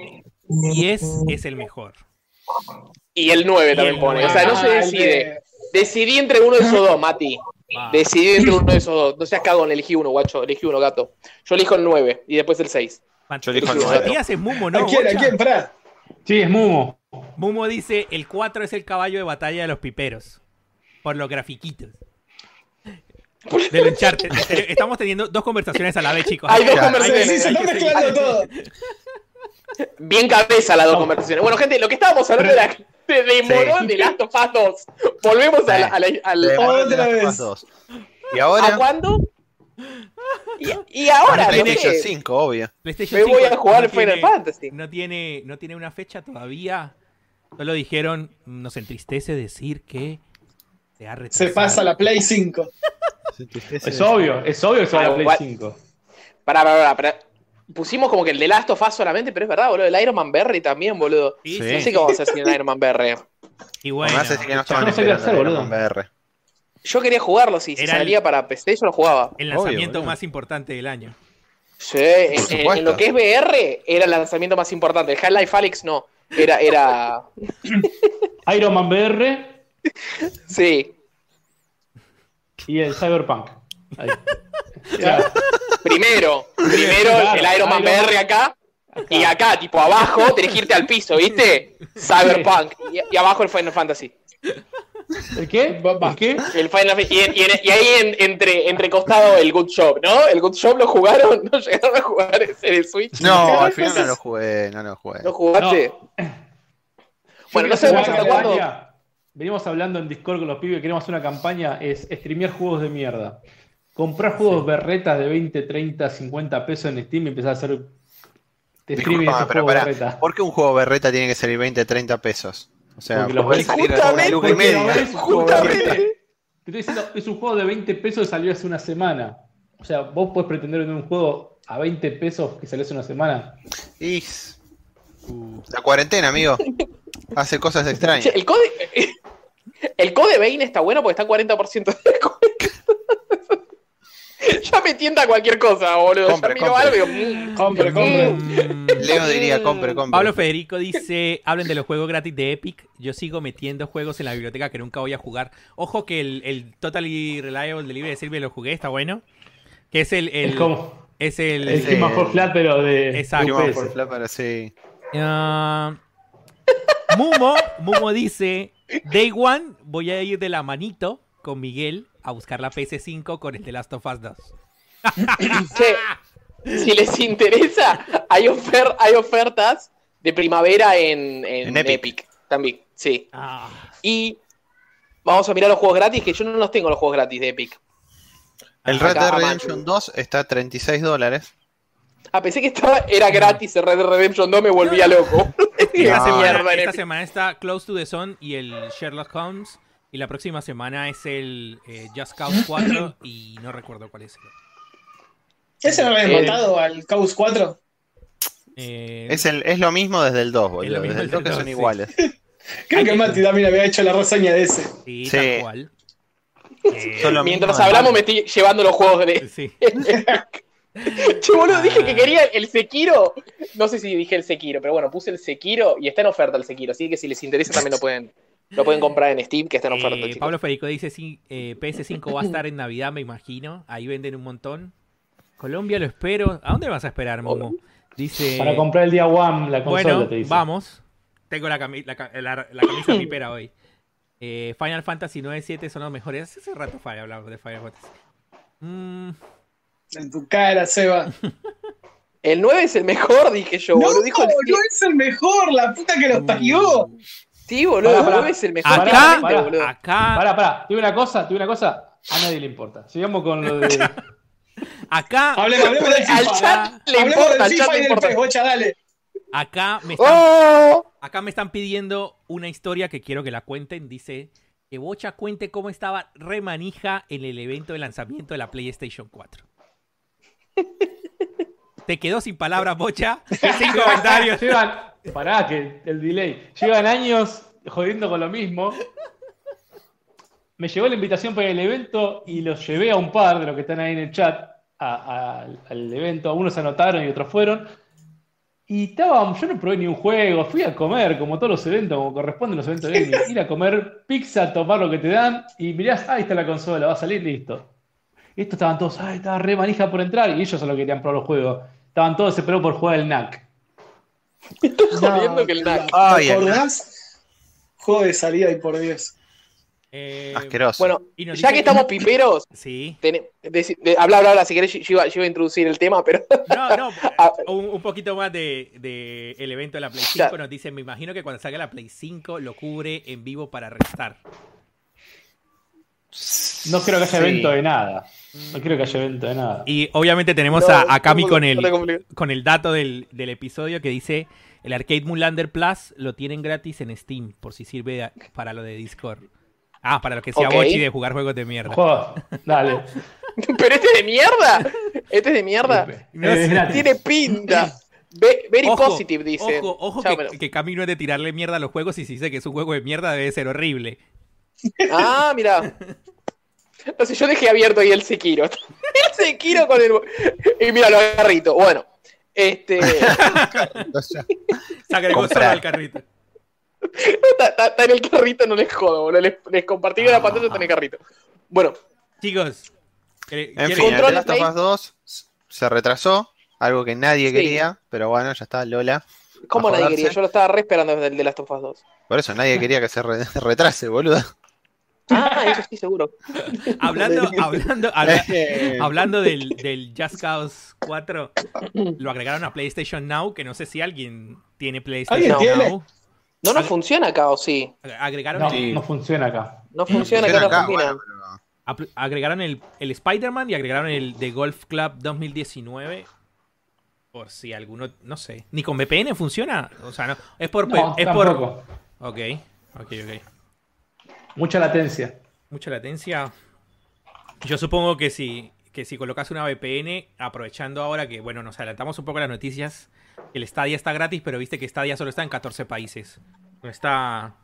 10 es el mejor. y el 9 Y también el pone. O sea, no se Ah, decide. de- Decidí entre uno de esos dos, Mati. Ah, Decidí entre uno de esos dos. No seas cagón, elegí uno, guacho. Elegí uno, gato. Yo elijo el 9 y después el 6. Mat- Yo elijo el nueve. Matías es Mumo, ¿no? ¿A quién? ¿A quién? Pará. Sí, es Mumo. Mumo dice, el 4 es el caballo de batalla de los piperos. Por los grafiquitos. Del Uncharted. (laughs) Estamos teniendo dos conversaciones a la vez, chicos. Hay dos Ya, Sí, conversaciones. sí, se está mezclando todo. Bien cabeza las dos conversaciones. Bueno, gente, lo que estábamos hablando era que se demoró Sí. de Last of Us 2. Volvemos a la- a la- al. De- Otra de vez. demás dos. Y ¿A ahora, cuándo? (laughs) Y, y ahora, no PlayStation sé, 5, obvio. PlayStation me voy 5 a jugar no al Final tiene- Fantasy. No tiene, no tiene una fecha todavía. Solo dijeron, nos entristece decir que se ha retrasado. Se pasa la Play 5. (laughs) Es obvio, es obvio que se va a Ah, la Play igual- 5. Pará, pará, pará, pará. Pusimos como que el de Last of Us solamente, pero es verdad, boludo. El Iron Man Berry también, boludo. Sí, No sé qué vamos a hacer sin el Iron Man Berry. Y Bueno, bueno, hace que no no sé qué hacer, boludo. Iron Man. Yo quería jugarlo, si, si Era el- salía para PC, yo lo jugaba. el Obvio, lanzamiento boludo. más importante del año. Sí, en, en- supuesto. en lo que es VR, era el lanzamiento más importante. El Half-Life Alyx no. Era, era. (laughs) Iron Man VR Sí. y el Cyberpunk. Ahí. (laughs) Primero, primero Claro, el Iron Man Iron Man. VR acá. Y acá, tipo abajo, tenés que irte al piso, ¿viste? Cyberpunk. Y, y abajo el Final Fantasy. ¿El qué? ¿El qué? El Final Fantasy. Y, en- y en- y ahí en- entre, entre costado el Good Shop, ¿no? El Good Shop lo jugaron, (laughs) no llegaron a jugar ese de Switch. No, al final no lo jugué, no lo jugué. ¿No jugaste? (clears throat) Bueno, no sabemos hasta cuándo. campaña. Venimos hablando en Discord con los pibes, queremos hacer una campaña, es streamear juegos de mierda. Comprar juegos berretas de 20, 30, 50 pesos en Steam y empezar a hacer Disculpame, esos pero pará, berreta. ¿por qué un juego berreta tiene que salir 20, 30 pesos? O sea, Porque los puede ves- salir a Justamente, una luca y media. ves un juego. Justamente. Te estoy diciendo, es un juego de 20 pesos que salió hace una semana. O sea, vos podés pretender vender un juego a 20 pesos que salió hace una semana. Y... La cuarentena, amigo. (laughs) Hace cosas extrañas. Che, el code. (laughs) El code Vein está bueno porque está 40% de descuento. (laughs) Ya me tienta cualquier cosa, boludo. Compre, ya miro compre. algo y digo, mm, Compre, compre. Mm, Leo diría, compre, compre. Pablo Federico dice, hablen de los juegos gratis de Epic. Yo sigo metiendo juegos en la biblioteca que nunca voy a jugar. Ojo que el, el Totally Reliable Delivery de Silvia lo jugué, está bueno. Que es el... el es como es el... el Sí. Human for Flat, pero de Exacto. For Flat, pero sí. Ah, Mumo, Mumo dice, Day One voy a ir de la manito con Miguel a buscar la PS5 con el The Last of Us 2. Che, (laughs) si les interesa, hay, ofer- hay ofertas de primavera en, en En Epic. Epic. También, sí. Ah, Y vamos a mirar los juegos gratis, que yo no los tengo los juegos gratis de Epic. El Red Dead Redemption mano. 2 está a 36 dólares. Ah, pensé que estaba, era gratis el Red Dead Redemption 2, me volvía loco. (laughs) esta, semana está Close to the Sun y el Sherlock Holmes. Y la próxima semana es el eh, Just Cause 4 y no recuerdo cuál es. el otro. ¿Ese no lo habían Eh, matado al Caos 4? Eh, Es, el, es lo mismo desde el 2, Es lo boludo. mismo Desde el desde 2 que son 2, sí. iguales. (laughs) Creo que Mati también había hecho la reseña de ese. sí, Sí. tal cual. (laughs) Eh, Mientras mismo, hablamos, me estoy llevando los juegos de. sí. (laughs) che, boludo, dije que quería el Sekiro. No sé si dije el Sekiro, pero bueno, puse el Sekiro y está en oferta el Sekiro. Así que si les interesa, también lo pueden, lo pueden comprar en Steam, que está en oferta. Eh. Pablo Federico dice, sí, eh, PS5 va a estar en Navidad, me imagino. Ahí venden un montón. Colombia lo espero. ¿A dónde vas a esperar, Momo? Dice... Para comprar el día One la consola, Bueno, te dice. vamos. Tengo la, cami- la, la- la camisa (laughs) pipera hoy. Eh, Final Fantasy 9-7 son los mejores. Hace rato Fire hablamos de Final Fantasy. Mm, En tu cara, Seba. El 9 es el mejor, dije yo, No, boludo. Dijo el no es el mejor, la puta que los parió. Sí, boludo, Pará, el pará. 9 es el mejor. Acá, pará, boludo. acá, Pará, pará, digo una cosa, te digo una cosa, a nadie le importa. Sigamos con lo de. (laughs) acá, Hablemos, hablemos del Al FIFA. chat le Hablemos importa, del al chat FIFA le y del importa. Bocha, dale. acá me están ¡Oh! Acá me están pidiendo una historia que quiero que la cuenten. Dice que Bocha cuente cómo estaba remanija en el evento de lanzamiento de la PlayStation 4. (laughs) Te quedó sin palabras, Bocha. Sin comentarios. Llevan, pará, que el delay. Llevan años jodiendo con lo mismo. Me llegó la invitación para el evento y los llevé a un par de los que están ahí en el chat a- a- al evento. Algunos se anotaron y otros fueron. Y estaba, yo no probé ni un juego, fui a comer, como todos los eventos, como corresponden los eventos de gaming. (laughs) Ir a comer pizza, tomar lo que te dan y mirás, ahí está la consola, va a salir, listo. Y estos estaban todos, ay, estaba re manija por entrar, y ellos solo querían probar los juegos. Estaban todos esperados por jugar el NAC. (laughs) Jodiendo que el NAC. Ay, ¿Te acordás? De salida y por Dios. Eh, Asqueroso. Bueno, ya dice- que estamos piperos, (laughs) Sí. ten- deci- de- habla, habla, habla, si querés, yo, iba, yo iba a introducir el tema, pero (laughs) No, no. Ah. Un, un poquito más de, de el evento de la Play Ya. 5. Nos dice, me imagino que cuando salga la Play 5 lo cubre en vivo para restar. No creo que haya Sí. evento de nada. No creo que haya evento de nada. Y obviamente tenemos No, a, a Cami no, con el, con el dato del, del episodio que dice el Arcade Moonlander Plus lo tienen gratis en Steam, por si sirve a- para lo de Discord. Ah, para lo que sea. Bochi de jugar juegos de mierda. Dale. (laughs) Pero este es de mierda. Este es de mierda. No Es sé. gratis. Tiene pinta. Ve- Very Ojo, positive, dice. Ojo, ojo Chao, que, pero- que Cami no es de tirarle mierda a los juegos y si dice que es un juego de mierda debe ser horrible. Ah, mira. No sé, yo dejé abierto ahí el Sekiro. (laughs) El Sekiro con el. Y mira, lo agarrito. Bueno, este. Se Comprar. solo al carrito. Está, está- está en el carrito, no les jodo, boludo. Les, les compartí la pantalla, está en el carrito. Bueno, Chicos, ¿quiere- En fin, el Control Last of. Us 2 se retrasó, algo que nadie Sí. quería, pero bueno, ya está, Lola. ¿cómo nadie quería? Yo lo estaba re esperando desde el de Last of Us 2. Por eso nadie quería que se re- (laughs) retrase, boludo. Ah, eso sí, seguro. (laughs) hablando, (laughs) hablando, habla- Eh, hablando del, del Just Cause 4, lo agregaron a PlayStation Now, que no sé si alguien tiene PlayStation ¿Alguien tiene? Now. No nos funciona acá, ¿o sí? Agregaron, No, el, no funciona acá. No funciona acá en acá, bueno, pero- agregaron el, el Spider-Man y agregaron el de Golf Club 2019. Por si alguno, no sé. ¿Ni con VPN funciona? O sea, no. Es por. No, es por tampoco. ok, ok, ok. Mucha latencia. Mucha latencia. Yo supongo que si, que si colocas una VPN, aprovechando ahora que, bueno, nos adelantamos un poco las noticias, el Stadia está gratis, pero viste que Stadia solo está en 14 países. No está...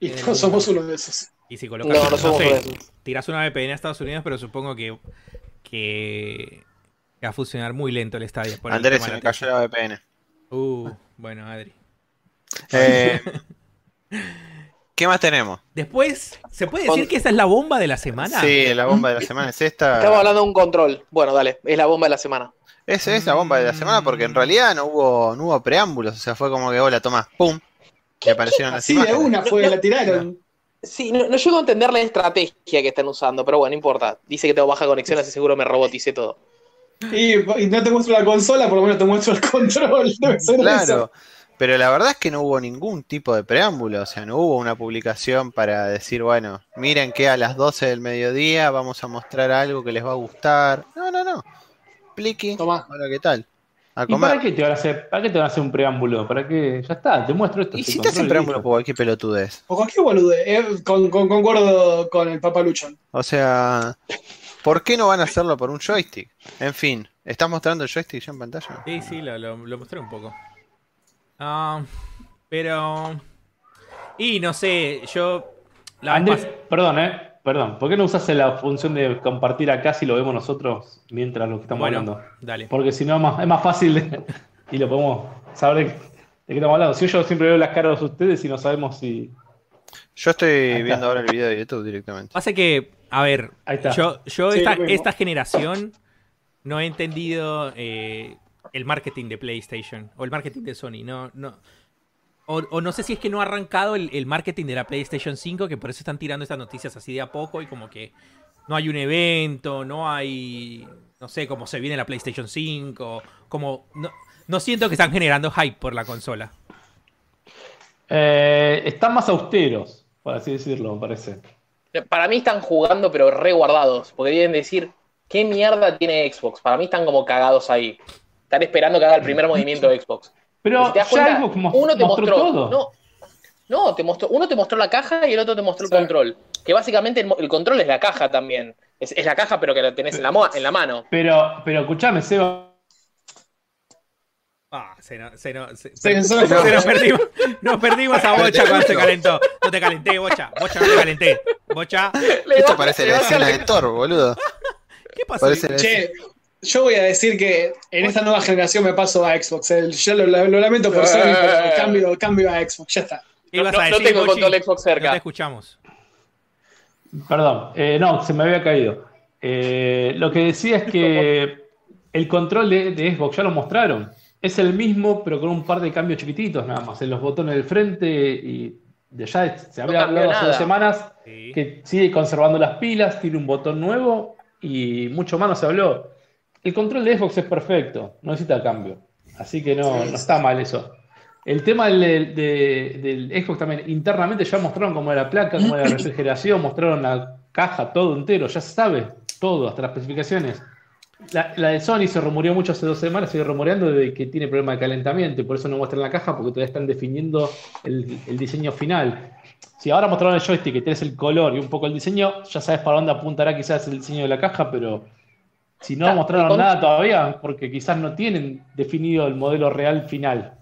Y no somos uno de esos. Y si colocas, No, no no somos sé, uno de esos. tiras una VPN a Estados Unidos, pero supongo que, que, va a funcionar muy lento el Stadia. por el Andrés, se de me la cayó la VPN. Uh, bueno, Adri. Eh, (laughs) ¿Qué más tenemos? Después, ¿se puede decir que esta es la bomba de la semana? Sí, la bomba de la semana es esta. Estamos hablando de un control. Bueno, dale, es la bomba de la semana. Esa es la bomba de la semana porque en realidad no hubo, no hubo preámbulos, o sea, fue como que, hola, tomás, pum, y aparecieron las Así de imágenes. una fue, la tiraron. Sí, no, no llego a entender la estrategia que están usando, pero bueno, no importa. Dice que tengo baja conexión, así seguro me roboticé todo. Y, y no te muestro la consola, por lo menos te muestro el control. (laughs) Debe ser Claro, eso. Pero la verdad es que no hubo ningún tipo de preámbulo, o sea, no hubo una publicación para decir, bueno, miren que a las 12 del mediodía vamos a mostrar algo que les va a gustar. No, no, no. Pliqui, Tomá. hola, ¿qué tal? A ¿Y para comer. qué te van a hacer, para qué te van a hacer un preámbulo? ¿Para qué? Ya está, te muestro esto. Y si te hacen preámbulo por cualquier pelotudez. O cualquier bolude. eh, con, con- concuerdo con el Papa Luchón. O sea, ¿por qué no van a hacerlo por un joystick? En fin, ¿estás mostrando el joystick ya en pantalla? Sí, sí, lo, lo- lo mostré un poco. Ah, pero. Y no sé, yo. La vez Andrés, pas- perdón, eh. Perdón, ¿por qué no usas la función de compartir acá si lo vemos nosotros mientras lo que estamos bueno, hablando? dale. Porque si no es más, es más fácil de- (laughs) y lo podemos saber de, de qué estamos hablando. Si yo siempre veo las caras de ustedes y no sabemos si. Yo estoy viendo ahora el video de YouTube directamente. Pasa que, a ver, Ahí está. yo, yo Sí, esta generación no he entendido eh, el marketing de PlayStation o el marketing de Sony. No, no. O, o no sé si es que no ha arrancado el, el marketing de la PlayStation 5, que por eso están tirando estas noticias así de a poco y como que no hay un evento, no hay, no sé, cómo se viene la PlayStation 5, como... No, no siento que están generando hype por la consola. Eh, están más austeros, por así decirlo, me parece. Para mí están jugando, pero re guardados. Porque deben decir, ¿qué mierda tiene Xbox? Para mí están como cagados ahí. Están esperando que haga el primer movimiento de Xbox. Pero Si te das cuenta, uno te mostró, mostró, todo. No, no, te mostró, uno te mostró la caja y el otro te mostró el Sí. control. Que básicamente el, control es la caja también. Es, es la caja, pero que la tenés en la, mo- en la mano. Pero, pero escuchame, Seba. Ah, se, no- se, no- se- Se- per- se- se nos perdimos, nos perdimos a Bocha cuando se calentó. No te calenté, Bocha. Bocha, no te calenté. Bocha, Esto parece la escena de Thor, boludo. (laughs) ¿qué pasó? Parece Che, yo voy a decir que en esta nueva generación me paso a Xbox. El- yo lo, lo- lo lamento por (laughs) Sony, pero cambio, cambio a Xbox. Ya está. ¿Qué No, no- no tengo control Xbox cerca. No te escuchamos. Perdón, eh, no, se me había caído. Eh, lo que decía es que el control de, de Xbox ya lo mostraron. Es el mismo, pero con un par de cambios chiquititos nada más. En los botones del frente y de allá se había hablado hace nada. dos semanas Sí. que sigue conservando las pilas, tiene un botón nuevo y mucho más no se habló. El control de Xbox es perfecto, no necesita cambio. Así que no, no está mal eso. El tema del, de- del Xbox también, internamente ya mostraron cómo era la placa, cómo era la refrigeración, mostraron la caja, todo entero, ya se sabe, todo, hasta las especificaciones. La, la de Sony se rumoreó mucho hace dos semanas, sigue rumoreando de que tiene problema de calentamiento y por eso no muestran la caja porque todavía están definiendo el, el diseño final. Si ahora mostraron el joystick que tienes el color y un poco el diseño, ya sabes para dónde apuntará quizás el diseño de la caja, pero si no mostraron con- nada todavía, porque quizás no tienen definido el modelo real final.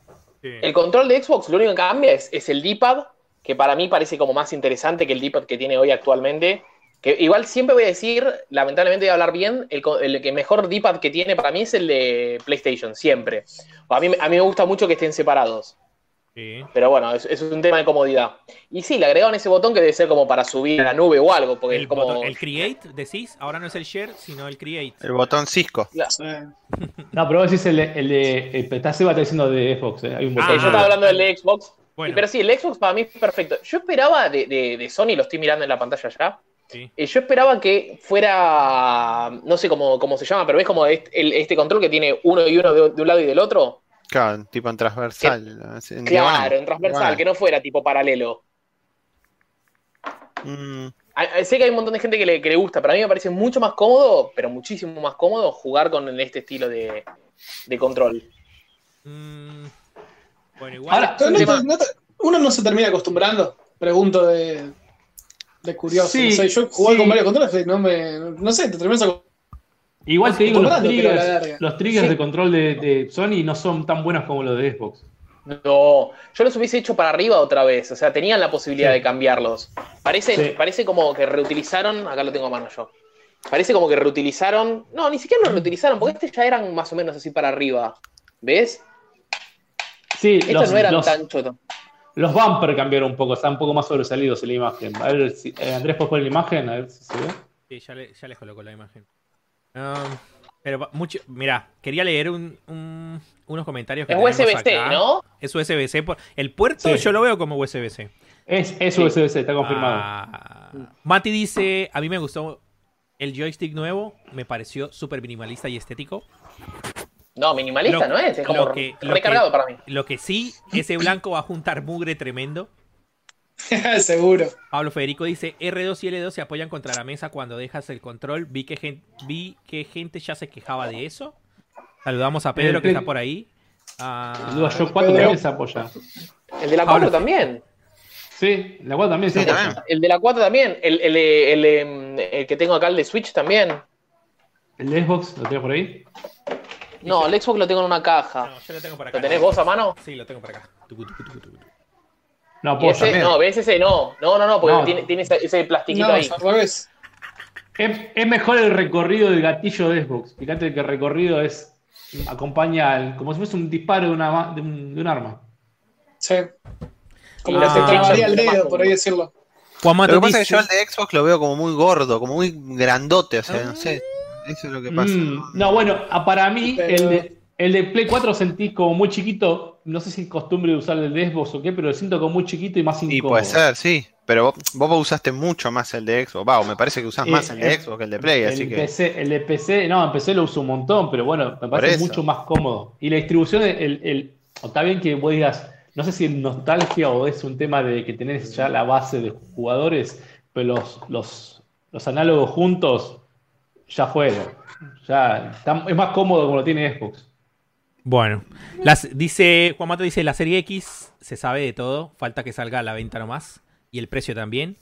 El control de Xbox lo único que cambia es, es el D-pad, que para mí parece como más interesante que el D-pad que tiene hoy actualmente. Que igual siempre voy a decir, lamentablemente voy a hablar bien, el, el que mejor D-pad que tiene para mí es el de PlayStation, siempre. A mí, a mí me gusta mucho que estén separados. Sí. Pero bueno, es, es un tema de comodidad. Y sí, le agregaron ese botón que debe ser como para subir a la nube o algo, porque El, es como... botón- el Create, decís, ahora no es el Share, sino el Create. El botón Cisco. Eh, (laughs) No, pero vos decís el, de- el de. El, está Seba está diciendo de Xbox, eh, hay un Ah, Eh, yo estaba hablando del de Xbox. Bueno, Pero sí, el Xbox para mí es perfecto. Yo esperaba de, de- de Sony, lo estoy mirando en la pantalla ya. sí. eh, yo esperaba que fuera, no sé cómo, cómo se llama, pero es como este, el- este control que tiene uno y uno de, de un lado y del otro. Claro, tipo en transversal. en Claro, diagonal. en transversal, Diagonal. que no fuera tipo paralelo. Mm, Sé que hay un montón de gente que le, que le gusta, pero a mí me parece mucho más cómodo, pero muchísimo más cómodo jugar con este estilo de, de control. Mm, bueno, igual. Ahora, pero no tema- te- no te- uno no se termina acostumbrando. Pregunto de, de curioso. Sí, no sé, yo jugué sí. con varios controles y no me. No sé, te terminas acostumbrando. Igual te digo, los triggers, larga. los triggers Sí. de control de, de Sony no son tan buenos como los de Xbox. No, yo los hubiese hecho para arriba otra vez. O sea, tenían la posibilidad Sí. de cambiarlos. Parece, Sí. parece como que reutilizaron. Acá lo tengo a mano yo. Parece como que reutilizaron. No, ni siquiera lo reutilizaron, porque estos ya eran más o menos así para arriba. ¿Ves? Sí, Estos los, no eran los, tan chotos. los bumper cambiaron un poco, están un poco más sobresalidos en la imagen. A ver si, eh, Andrés, ¿puedes poner la imagen? A ver si se ve. Sí, ya, le- ya les coloco la imagen. Um, pero mucho. Mira, quería leer un- un- unos comentarios que Es USB-C. ¿no? Es USB-C. por- El puerto Sí. yo lo veo como USB-C. Es, es USB-C, está confirmado. Ah, Mati dice: A mí me gustó el joystick nuevo. Me pareció súper minimalista y estético. No, minimalista Lo- no es. Es como que- lo recargado que- para mí. Lo que sí, ese blanco va a juntar mugre tremendo. (laughs) Seguro. Pablo Federico dice, R2 y L2 se apoyan contra la mesa cuando dejas el control. Vi que, gen- vi que gente ya se quejaba de eso. Saludamos a Pedro que está por ahí. Ah, Digo, yo 4 Pedro. también se apoya. El de la Pablo. 4 también. Sí, la 4 también se Sí, apoya. también. El de la 4 también. El, el, el, el, el que tengo acá, el de Switch también. ¿El de Xbox lo tienes por ahí? No, el Xbox lo tengo en una caja. no, yo lo tengo por acá. ¿Lo tenés vos a mano? Sí, lo tengo por acá. Tucu, tucu, tucu, tucu. No, apoya. ese, no, ves ese no. No, no, no, porque No. tiene, tiene ese, ese plastiquito No, ahí. es al revés. Es, es mejor el recorrido del gatillo de Xbox. Fíjate que el recorrido es acompaña al- como si fuese un disparo de, una, de, un, de un arma. Sí. Como Y que lo te trabaría el dedo, por ahí decirlo. Juan Lo Mato que pasa es que yo al de Xbox lo veo como muy gordo, como muy grandote, o sea, no sé. Eso es lo que pasa. Mm, no, bueno, para mí Pero- el, de, el de Play 4 sentí como muy chiquito. No sé si es costumbre de usar el de Xbox o qué, pero lo siento como muy chiquito y más incómodo. Y puede ser, sí. Pero vos, vos usaste mucho más el de Xbox. Va, me parece que usás Eh, más el de Xbox que el de Play, el, así que. El de PC, no, en PC lo uso un montón, pero bueno, me parece mucho más cómodo. Y la distribución, el, el, está bien que vos digas, no sé si es nostalgia o es un tema de que tenés ya la base de jugadores, pero los, los, los análogos juntos ya fueron. Ya está- es más cómodo como lo tiene Xbox. Bueno, las, dice Juan Mato dice la serie X se sabe de todo, falta que salga a la venta nomás y el precio también.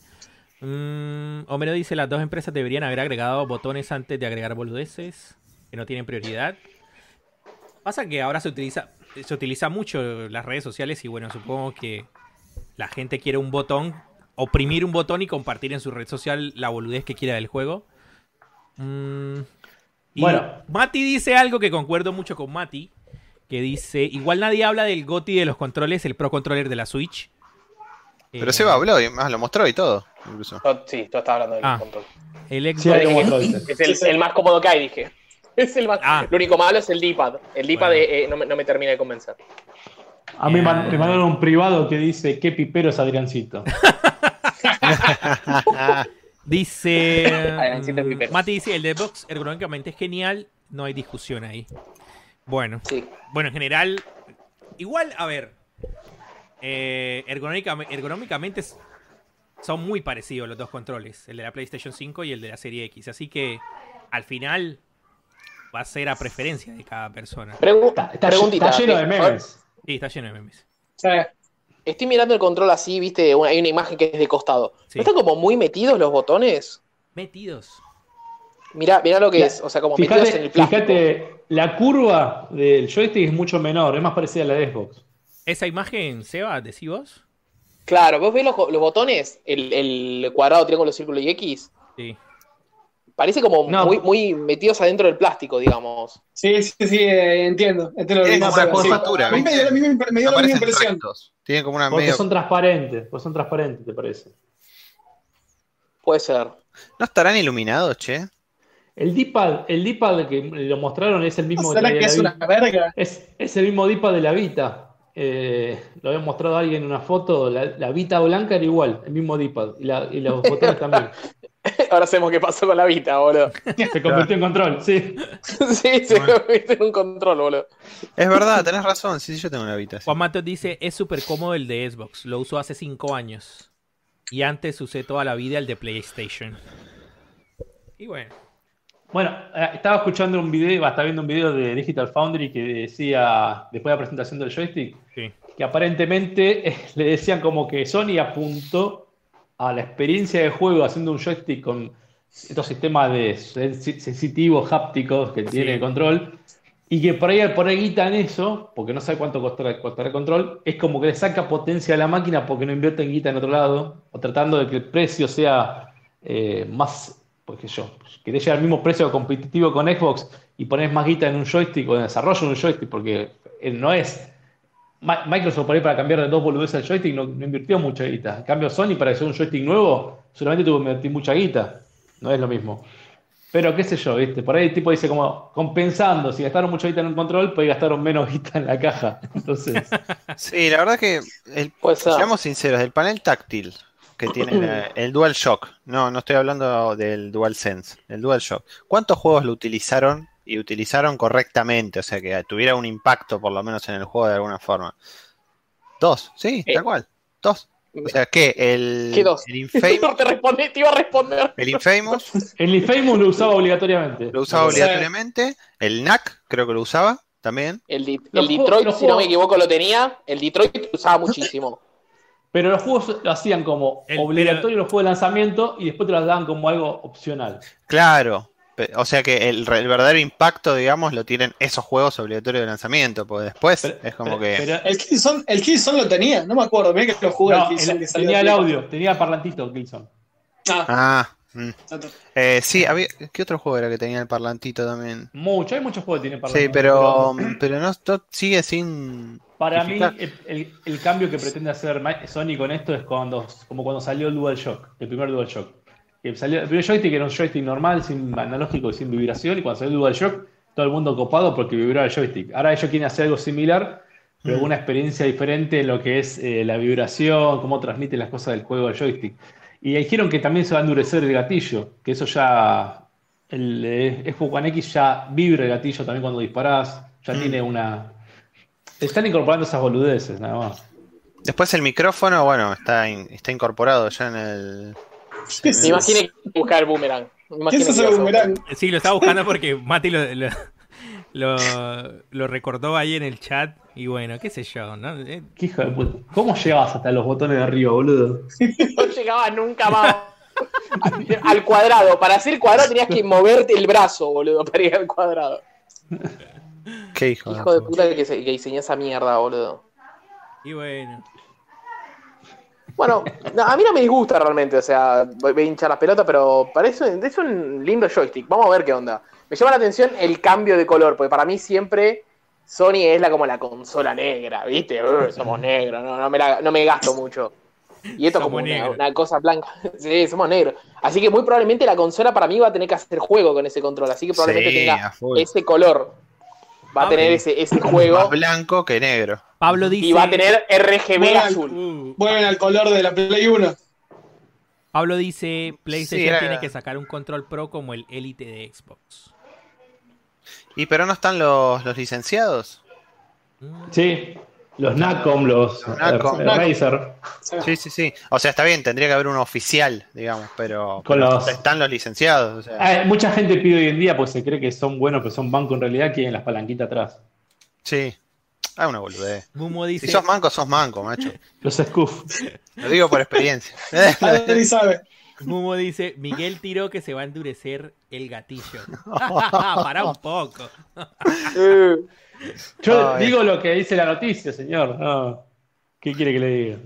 Mm, Homero dice las dos empresas deberían haber agregado botones antes de agregar boludeces que no tienen prioridad. Pasa que ahora se utiliza se utiliza mucho las redes sociales y bueno, supongo que la gente quiere un botón, oprimir un botón y compartir en su red social la boludez que quiera del juego. Mm, y Bueno. Mati dice algo que concuerdo mucho con Mati, que dice, igual nadie habla del GOTI de los controles, el Pro Controller de la Switch. Pero Eh, Seba habló y más lo mostró y todo, incluso. Sí, tú estás hablando del Ah. control. El Xbox... Sí. Es (laughs) el, más cómodo que hay, dije. (laughs) Es el más. Ah. Lo único malo es el D-pad. El D-pad Bueno. eh, eh, no, me, no me termina de convencer. A mí Eh. me mandaron un privado que dice, qué pipero es Adriancito. (laughs) Dice... Mm, pelo. Mati dice, el de Xbox ergonómicamente es genial, no hay discusión ahí. Bueno, Sí. bueno, en general, igual, a ver, eh, ergonómicamente, son muy parecidos los dos controles, el de la PlayStation 5 y el de la Serie X. Así que al final va a ser a preferencia de cada persona. Pregu- Está, está- preguntita. está lleno de memes. Sí, está lleno de memes. O sea, Estoy mirando el control así, viste, una- hay una imagen que es de costado. Sí. ¿No están como muy metidos los botones? Metidos. Mirá, mirá lo que La- es, o sea, como metidos en Fíjate, el plástico. fíjate, la curva del joystick es mucho menor, es más parecida a la de Xbox. Esa imagen, Seba, decís vos? Claro, vos ves los, los botones, el, el cuadrado, triángulo, círculo y X, Sí. parece como No. muy, muy metidos adentro del plástico, digamos. sí, sí, sí, eh, entiendo. entiendo como dice una sí. curvatura, A mí me dio la misma, me dio la misma impresión. rectos. Tiene como una Porque medio. son transparentes, porque son transparentes, te parece. Puede ser. ¿No estarán iluminados, che? El D-pad, el D-pad que lo mostraron es el mismo ¿Será traía que es la una verga? Es, es el mismo D-pad de la Vita. Eh, lo había mostrado alguien en una foto. La, la Vita blanca era igual, el mismo D-pad. Y, la- y los botones también. (laughs) Ahora sabemos qué pasó con la Vita, boludo. Se convirtió en control, sí. (laughs) sí, se convierte en un control, boludo. Es verdad, tenés razón. Sí, sí, yo tengo una habitación. Juan Matos dice, es súper cómodo el de Xbox. Lo uso hace 5 años. Y antes usé toda la vida el de PlayStation. Y bueno. Bueno, eh, estaba escuchando un video, estaba viendo un video de Digital Foundry que decía, después de la presentación del joystick, Sí. que aparentemente eh, (laughs) le decían como que Sony apuntó a la experiencia de juego haciendo un joystick con estos sistemas de sensi- sensitivos hápticos que tiene Sí. el control y que por ahí al poner guita en eso, porque no sabe cuánto costará, costará el control, es como que le saca potencia a la máquina porque no invierte en guita en otro lado, o tratando de que el precio sea eh, más, porque yo, querés llegar al mismo precio competitivo con Xbox y pones más guita en un joystick o en desarrollo de un joystick, porque eh, no es Microsoft por ahí para cambiar de dos boludeces al joystick no, no invirtió mucha guita. En cambio, Sony para hacer un joystick nuevo solamente tuvo que invertir mucha guita. No es lo mismo. Pero qué sé yo, ¿viste? Por ahí el tipo dice como compensando, si gastaron mucha guita en un control, pues gastaron menos guita en la caja. (laughs) Entonces, Sí, la verdad que, el, seamos sinceros, el panel táctil que tiene la- el DualShock, no, no estoy hablando del DualSense, el DualShock, ¿cuántos juegos lo utilizaron y utilizaron correctamente? O sea, que tuviera un impacto por lo menos en el juego de alguna forma. Dos, sí, Eh. tal cual, dos. O sea, ¿qué? El, ¿Qué dos? el Infamous, (laughs) No te, respondí, te iba a responder. el Infamous el Infamous lo usaba obligatoriamente. lo usaba obligatoriamente, el NAC creo que lo usaba también. El, Detroit, si no me equivoco, lo tenía. El Detroit lo usaba muchísimo. Pero los juegos lo hacían como El- obligatorio los juegos de lanzamiento y después te los daban como algo opcional. Claro. O sea que el, verdadero impacto, digamos, lo tienen esos juegos obligatorios de lanzamiento, porque después Pero- es como pero- que... pero- El Killzone, el Killzone lo tenía, no me acuerdo. Mirá que lo jugué no, el Killzone el- que salió tenía el audio, tenía el parlantito Killzone. Ah, Ah, mm. Eh, sí, había... ¿qué otro juego era que tenía el parlantito también? Mucho, hay muchos juegos que tienen parlantito. Sí, pero, pero no, no- sigue sin... Para mí, el, el- el cambio que pretende hacer Sony con esto es cuando, como cuando salió el DualShock, el primer DualShock. Que salió, el primer joystick era un joystick normal, sin analógico y sin vibración, y cuando salió el DualShock, todo el mundo copado porque vibraba el joystick. Ahora ellos quieren hacer algo similar, pero con una experiencia diferente en lo que es eh, la vibración, cómo transmite las cosas del juego del joystick. Y dijeron que también se va a endurecer el gatillo, que eso ya. El eh, Xbox One X ya vibra el gatillo también cuando disparás, ya Mm. tiene una. Están incorporando esas boludeces, nada más. Después el micrófono, bueno, está, in- está incorporado ya en el... ¿Qué Me imaginé que buscar el boomerang. Me ¿Qué es ese boomerang? Sí, lo estaba buscando porque Mati lo, lo, lo- lo recordó ahí en el chat. Y bueno, qué sé yo, ¿no? Eh, ¿Qué hijo de puta? ¿Cómo llegabas hasta los botones de arriba, boludo? (laughs) No llegaba nunca más (laughs) al cuadrado. Para hacer el cuadrado tenías que moverte el brazo, boludo, para ir al cuadrado. ¿Qué hijo? Hijo de puta que, se- que diseñó esa mierda, boludo. Y bueno. Bueno, no, a mí no me disgusta realmente, o sea, voy a hinchar las pelotas, pero parece es un lindo joystick. Vamos a ver qué onda. Me llama la atención el cambio de color, porque para mí siempre Sony es la como la consola negra, ¿viste? (laughs) Somos negros, no, no, me la- no me gasto mucho. Y esto es como una, una cosa blanca. (laughs) sí, somos negros. Así que muy probablemente la consola para mí va a tener que hacer juego con ese control, así que probablemente Sí, tenga ese color. Va a tener ese, ese Más juego blanco que negro. Pablo dice. y va a tener RGB Bueno, azul. Vuelven al color de la Play 1. Pablo dice: PlayStation Sí, era- tiene que sacar un control pro como el Elite de Xbox. ¿Y pero no están los, los licenciados? Mm, Sí, Los Nacom, los Los Nacom. eh, Razer. Sí, sí, sí. O sea, está bien, tendría que haber uno oficial, digamos, pero, Con pero los- están los licenciados. O sea, Ah, mucha gente pide hoy en día, pues se cree que son buenos, pero son bancos en realidad, quieren las palanquitas atrás. sí. Ah, una boludez. Mumo dice, Si sos manco, sos manco, macho. Los Scoof. Lo digo por experiencia. (laughs) Adri sabe. Mumo dice, Miguel tiró que se va a endurecer el gatillo. (laughs) (laughs) Para un poco. (laughs) Yo Ay. digo lo que dice la noticia, señor. No. ¿Qué quiere que le diga?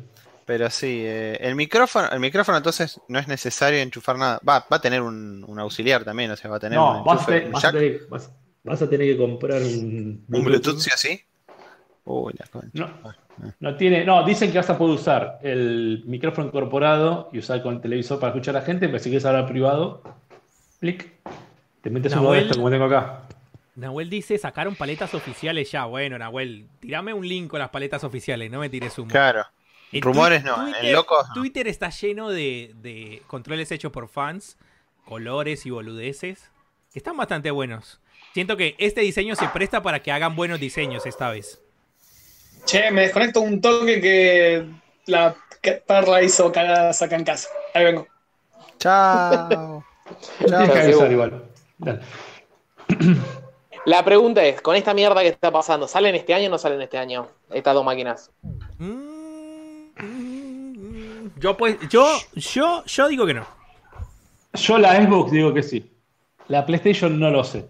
Pero sí, eh, el micrófono, el micrófono entonces no es necesario enchufar nada. Va, va a tener un, un auxiliar también, o sea, va a tener No, un vas a, enchufe, un vas, a tener, vas- vas a tener que comprar un un Bluetooth, sí o sí. Uy, la concha. No, no tiene, no, dicen que vas a poder usar el micrófono incorporado y usar con el televisor para escuchar a la gente, pero si quieres hablar privado, clic, te metes un Nahuel. de esto como tengo acá. Nahuel dice, sacaron paletas oficiales ya. Bueno, Nahuel, tirame un link con las paletas oficiales, no me tires humo. Claro. En Rumores no, Twitter, en locos no. Twitter está lleno de, de controles hechos por fans, colores y boludeces. que Están bastante buenos. Siento que este diseño se presta para que hagan buenos diseños esta vez. Che, me desconecto un toque que la que perla hizo cagadas acá en casa. Ahí vengo. Chao. (laughs) Vos. igual. Dale. (clears throat) La pregunta es, con esta mierda que está pasando, ¿salen este año o no salen este año? Estas dos máquinas. Mm, Yo pues, yo, yo, yo digo que no. Yo la Xbox digo que sí. La PlayStation no lo sé.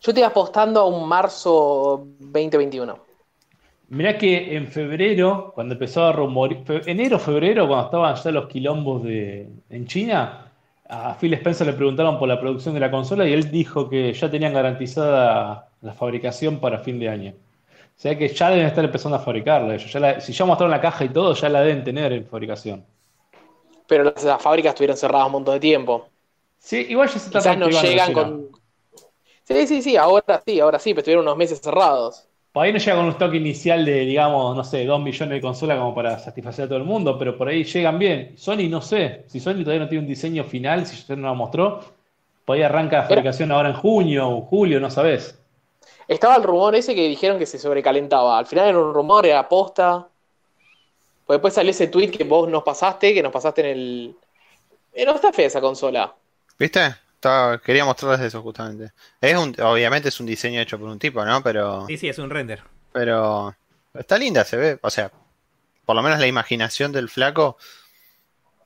Yo estoy apostando a un marzo 2021. Mirá que en febrero, cuando empezó a rumorear, enero, febrero, cuando estaban ya los quilombos de, en China, a Phil Spencer le preguntaron por la producción de la consola y él dijo que ya tenían garantizada la fabricación para fin de año. O sea que ya deben estar empezando a fabricarla. ellos. Ya la- si ya mostraron la caja y todo, ya la deben tener en fabricación. Pero las, las fábricas estuvieron cerradas un montón de tiempo. Sí, igual ya se está Quizás no llegan con... Sí, sí, sí, ahora sí, ahora sí, pero estuvieron unos meses cerrados. Por ahí no llega con un stock inicial de, digamos, no sé, 2 millones de consolas como para satisfacer a todo el mundo, pero por ahí llegan bien. Sony no sé, si Sony todavía no tiene un diseño final, si usted no lo mostró, por ahí arranca la fabricación ahora en junio o julio, no sabes. Estaba el rumor ese que dijeron que se sobrecalentaba. Al final era un rumor, era posta. Pues después salió ese tweet que vos nos pasaste, que nos pasaste en el... Eh, no está fea esa consola. ¿Viste? Estaba- quería mostrarles eso justamente. Es un, obviamente es un diseño hecho por un tipo, ¿no? Pero, Sí, sí, es un render. pero está linda, se ve. O sea, por lo menos la imaginación del flaco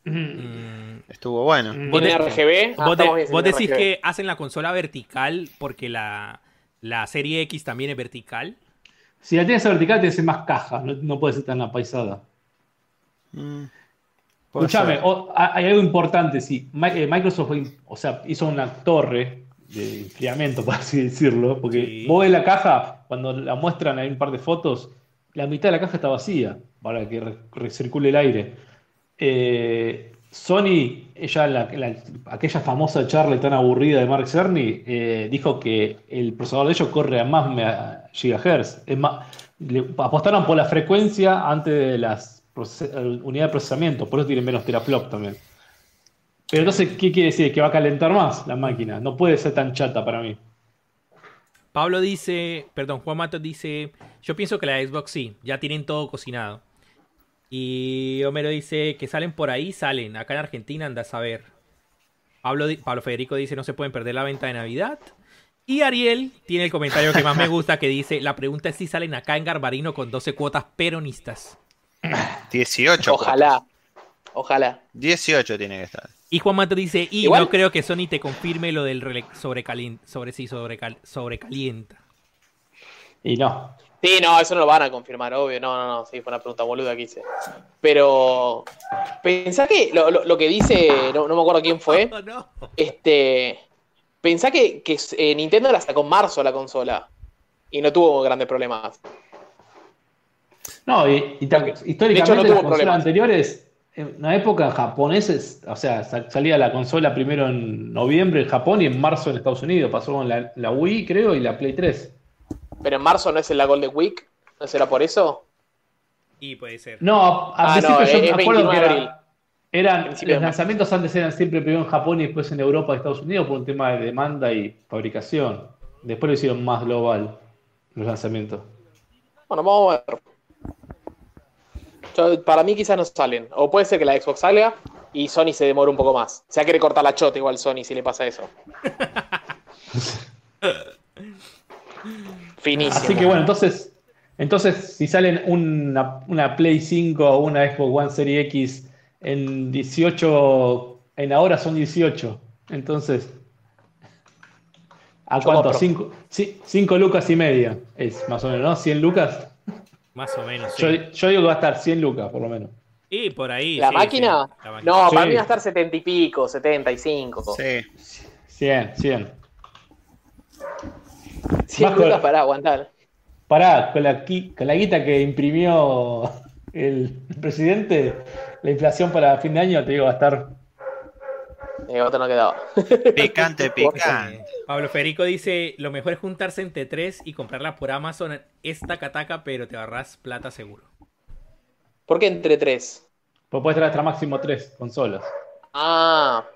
Mm, estuvo bueno. Vos ¿Tiene de- RGB? Ah, Vos, de- vos tiene decís RGB. que hacen la consola vertical porque la, la serie X también es vertical. Si la tienes vertical, tienes más caja, no, no puede ser tan apaisada. Mm, Escúchame, hay algo importante, sí. Eh, Microsoft o sea, hizo una torre de enfriamiento, (laughs) por así decirlo, porque Sí. vos ves la caja, cuando la muestran hay un par de fotos, la mitad de la caja está vacía para que re- recircule el aire. Eh, Sony, ella, la- la- aquella famosa charla tan aburrida de Mark Cerny, eh, dijo que el procesador de ellos corre a más gigahertz. Es más, le apostaron por la frecuencia antes de las unidades de procesamiento, por eso tienen menos teraflop también. Pero entonces, ¿qué quiere decir? Que va a calentar más la máquina. No puede ser tan chata para mí. Pablo dice, perdón, Juan Matos dice, yo pienso que la Xbox sí, ya tienen todo cocinado. Y Homero dice que salen por ahí, salen. Acá en Argentina anda a saber. Pablo, Pablo Federico dice no se pueden perder la venta de Navidad. Y Ariel tiene el comentario que más me gusta que dice, la pregunta es si salen acá en Garbarino con 12 cuotas peronistas. 18. Ojalá. Ojalá. 18 tiene que estar. Y Juan Mato dice, y Igual- no creo que Sony te confirme lo del rele- sobrecalien- sobre sí sobrecal- sobrecalienta. Y no. Sí, no, eso no lo van a confirmar, obvio. No, no, no, sí, fue una pregunta boluda que hice. Pero pensá que lo, lo- lo que dice, no, no me acuerdo quién fue, Oh, (laughs) no. este, pensá que, que eh, Nintendo la sacó en marzo la consola y no tuvo grandes problemas. No, y, históricamente hecho, no las consolas problemas. anteriores, en una época japoneses, o sea, sa- salía la consola primero en noviembre en Japón y en marzo en Estados Unidos. Pasó con la, la Wii, creo, y la Play 3. Pero en marzo no es la Golden Week, ¿no será por eso? Y puede ser. No, al Ah, yo es me acuerdo 29 que era- eran, Principio los lanzamientos antes eran siempre primero en Japón y después en Europa y Estados Unidos por un tema de demanda y fabricación. Después lo hicieron más global, los lanzamientos. Bueno, vamos a ver. Yo- para mí quizás no salen. O puede ser que la Xbox salga y Sony se demore un poco más. Se va a querer cortar la chota igual Sony si le pasa eso. (laughs) Finísimo. Así que bueno, entonces, entonces si salen una, una Play 5 o una Xbox One Series X en 18, en ahora son 18. Entonces, ¿a Yo cuánto? compro. 5 lucas y media es más o menos, ¿no? 100 lucas. Más o menos. sí. Yo, yo digo que va a estar 100 lucas por lo menos. Y por ahí. ¿La sí, máquina? sí, la máquina. No, Sí. para mí va a estar 70 y pico, 75. Sí. 100, 100. 100 Bajo- lucas para aguantar. Pará, con la, con la guita que imprimió el presidente, la inflación para fin de año, te digo, va a estar. Eh, otro no quedaba. Picante, (laughs) picante. Pablo Federico dice: Lo mejor es juntarse entre tres y comprarla por Amazon. Esta cataca, pero te ahorras plata seguro. ¿Por qué entre tres? Pues puedes traer hasta máximo tres consolas. Ah.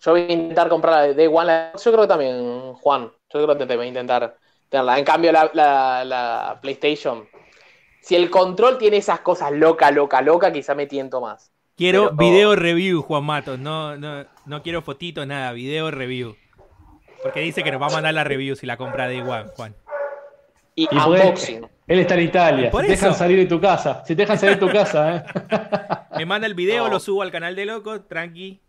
Yo voy a intentar comprar la de la- Yo creo que también, Juan. Yo creo que te voy a intentar tenerla. En cambio, la, la- la PlayStation. Si el control tiene esas cosas loca, loca, loca, quizá me tiento más. Quiero Pero- video review, Juan Matos. No, no, no quiero fotitos, nada. Video review. Porque dice que nos va a mandar la review si la compra de One, Juan. Y, Y pues- unboxing. Él está en Italia. Por si te dejan salir de tu casa. Si te dejan salir de tu casa, ¿eh? (laughs) Me manda el video, No. lo subo al canal de Loco, tranqui.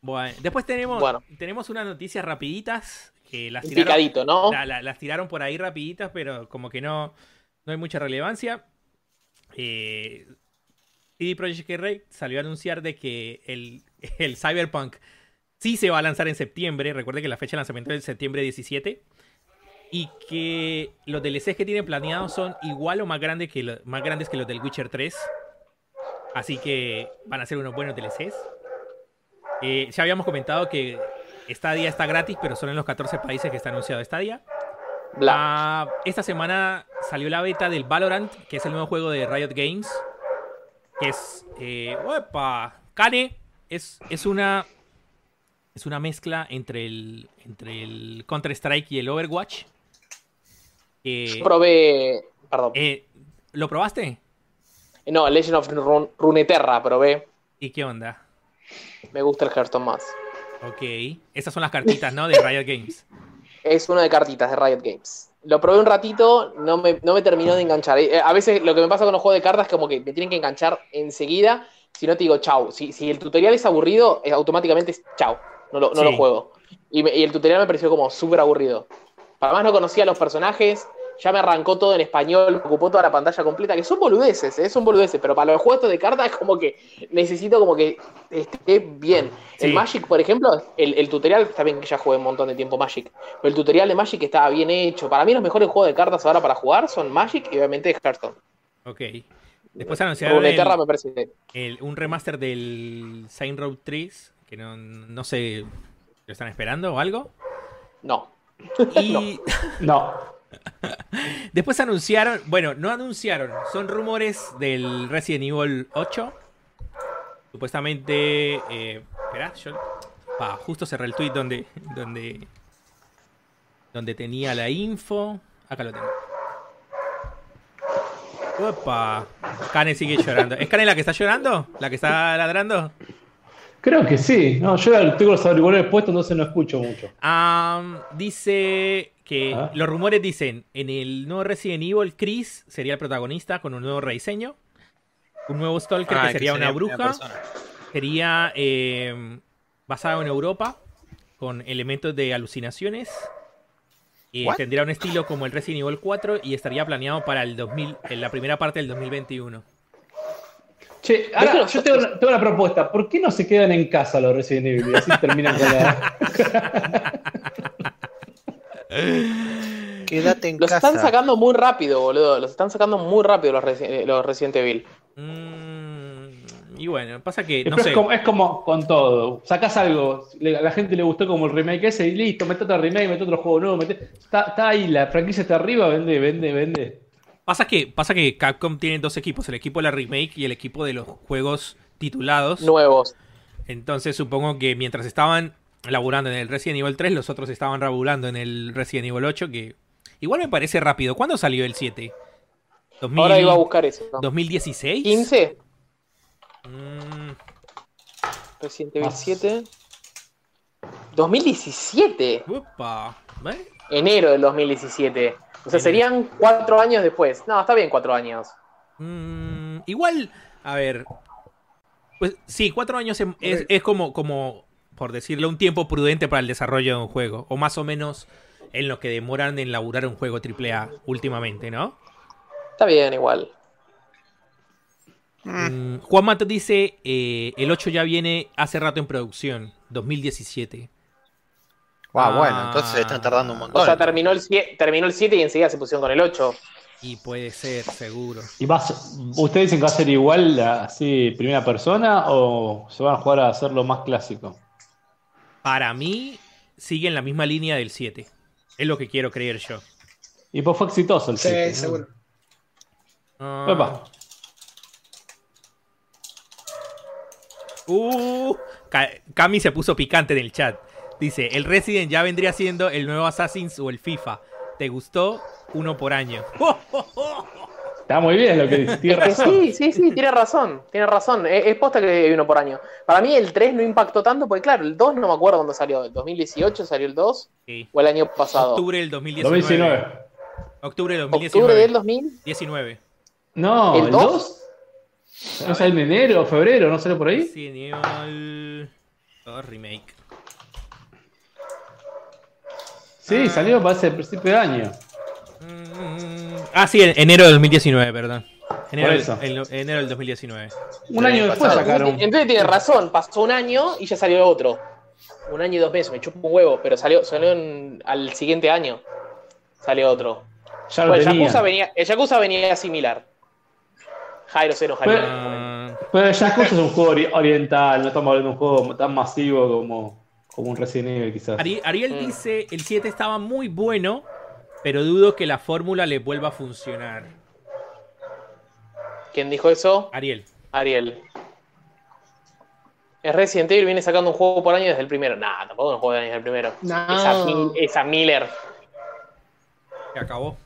Bueno, después tenemos, Bueno. tenemos unas noticias rapiditas que las tiraron, picadito, ¿no? la- la- las tiraron por ahí rapiditas, pero como que no, no hay mucha relevancia. Eh, CD Projekt Red salió a anunciar de que el, (laughs) el Cyberpunk sí se va a lanzar en septiembre. Recuerde que la fecha de lanzamiento es septiembre 17. Y que los DLCs que tienen planeados son igual o más grandes que, lo- más grandes que los del Witcher 3. Así que van a ser unos buenos DLCs. Eh, ya habíamos comentado que Stadia está gratis, pero solo en los 14 países que está anunciado Stadia. Ah, esta semana salió la beta del Valorant, que es el nuevo juego de Riot Games. Que es. Eh, ¡Opa! Kane es, es una. Es una mezcla entre el. Entre el Counter-Strike y el Overwatch. Eh, Yo probé. Perdón. eh, ¿Lo probaste? No, Legend of Run- Runeterra probé. ¿Y qué onda? Me gusta el Hearthstone más. Ok. Estas son las cartitas, ¿no? De Riot Games. Es uno de cartitas de Riot Games. Lo probé un ratito, no me, no me terminó de enganchar. Eh, A veces lo que me pasa con los juegos de cartas es como que me tienen que enganchar enseguida. Si no te digo chau. Si, si el tutorial es aburrido, eh, automáticamente es chau. No lo, no Sí. lo juego. Y, me- y el tutorial me pareció como súper aburrido. Para más no conocía a los personajes. Ya me arrancó todo en español, me ocupó toda la pantalla completa, que son boludeces, ¿eh? son boludeces, pero para los juegos de cartas es como que necesito como que esté bien. Sí. El Magic, por ejemplo, el, el tutorial, está bien que ya jugué un montón de tiempo Magic, pero el tutorial de Magic estaba bien hecho. Para mí los mejores juegos de cartas ahora para jugar son Magic y obviamente Hearthstone. Ok. Después anunciaron el- Runeterra me parece. el- un remaster del Saint Road 3, que no, no sé, ¿lo están esperando o algo? No. Y (laughs) No. Después anunciaron, bueno, no anunciaron, son rumores del Resident Evil 8. Supuestamente, eh, espera, yo pa, justo cerré el tweet donde, donde, donde tenía la info. Acá lo tengo. Opa, Kane sigue llorando. ¿Es Kane la que está llorando? ¿La que está ladrando? Creo que sí. No, yo tengo los auriculares puestos, entonces no escucho mucho. Am, dice que Ah. los rumores dicen en el nuevo Resident Evil, Chris sería el protagonista con un nuevo rediseño. Un nuevo Stalker Ah, que que sería una bruja. Sería eh, basado en Europa con elementos de alucinaciones. Y What? tendría un estilo como el Resident Evil 4 y estaría planeado para el 2000, en la primera parte del 2021. Che, ahora yo tengo una, tengo una propuesta. ¿Por qué no se quedan en casa los Resident Evil? Y así terminan con la. (laughs) Quédate en Los casa. están sacando muy rápido, boludo. Los están sacando muy rápido los, Resi- eh, los Resident Evil. Mm, y bueno, pasa que no sé. es, como, es como con todo. Sacás algo, le- a la gente le gustó como el remake ese y listo, mete otro remake, mete otro juego nuevo. mete- Está, está ahí, la franquicia está arriba, vende, vende, vende. Pasa que, pasa que Capcom tiene dos equipos, el equipo de la remake y el equipo de los juegos titulados. Nuevos. Entonces supongo que mientras estaban laburando en el Resident Evil 3, los otros estaban laburando en el Resident Evil 8, que Igual me parece rápido. ¿Cuándo salió el 7? 2000 Ahora iba a buscar eso. ¿no? ¿2016? 15, Mm, Resident Evil Más. 7. 2017. upa. ¿Ve? Enero del 2017. O sea, serían cuatro años después. No, está bien cuatro años. Mm, igual, a ver. Pues sí, cuatro años es, es- es como, como, por decirlo, un tiempo prudente para el desarrollo de un juego. O más o menos en lo que demoran en laburar un juego AAA últimamente, ¿no? Está bien igual. Mm, Juan Mato dice, eh, el 8 ya viene hace rato en producción, 2017. Ah, Ah. bueno, entonces están tardando un montón. O sea, terminó el, 7, terminó el 7 y enseguida se pusieron con el 8. Y puede ser, seguro. ¿Y vas, ¿Ustedes dicen que va a ser igual así primera persona o se van a jugar a hacerlo más clásico? Para mí, sigue en la misma línea del 7. Es lo que quiero creer yo. Y pues fue exitoso el Sí, 7, ¿no? seguro. Ah. Epa. Uh, Ca- Cami se puso picante en el chat. Dice, el Resident ya vendría siendo el nuevo Assassin's o el FIFA. ¿Te gustó? Uno por año. (laughs) Está muy bien lo que dice, tiene razón. sí, sí, sí, tiene razón. Tiene razón. Es, es posta que hay uno por año. Para mí el 3 no impactó tanto porque, claro, el 2 no me acuerdo cuándo salió. ¿El 2018 salió el 2? Sí. ¿O el año pasado? Octubre del 2019. 2019. Octubre del ¿Octubre 2019. del 2000? 19. No, ¿El ¿el 2? 2? ¿No sale en enero o febrero? ¿No sale por ahí? Evil 2 Remake. Sí, salió para ese principio de año. Mm, Ah, sí, en enero del 2019, perdón. Enero, eso. el- enero del 2019. Un año después Bueno, sacaron. entonces, tiene razón. Pasó un año y ya salió otro. Un año y dos meses. Me chupo un huevo. Pero salió, salió en- al siguiente año. Salió otro. Ya lo Bueno, el tenía. Yakuza venía, el Yakuza venía similar. Jairo Zeno Jairo. Pero- Ah, Pero Yakuza es un juego ori- oriental, no estamos hablando de un juego tan masivo como, como un Resident Evil, quizás. Ari- Ariel Mm. dice, el 7 estaba muy bueno, pero dudo que la fórmula le vuelva a funcionar. ¿Quién dijo eso? Ariel. Ariel. El Resident Evil viene sacando un juego por año desde el primero. Nah, tampoco un juego de año desde el primero. No. Esa, esa Miller. Se acabó.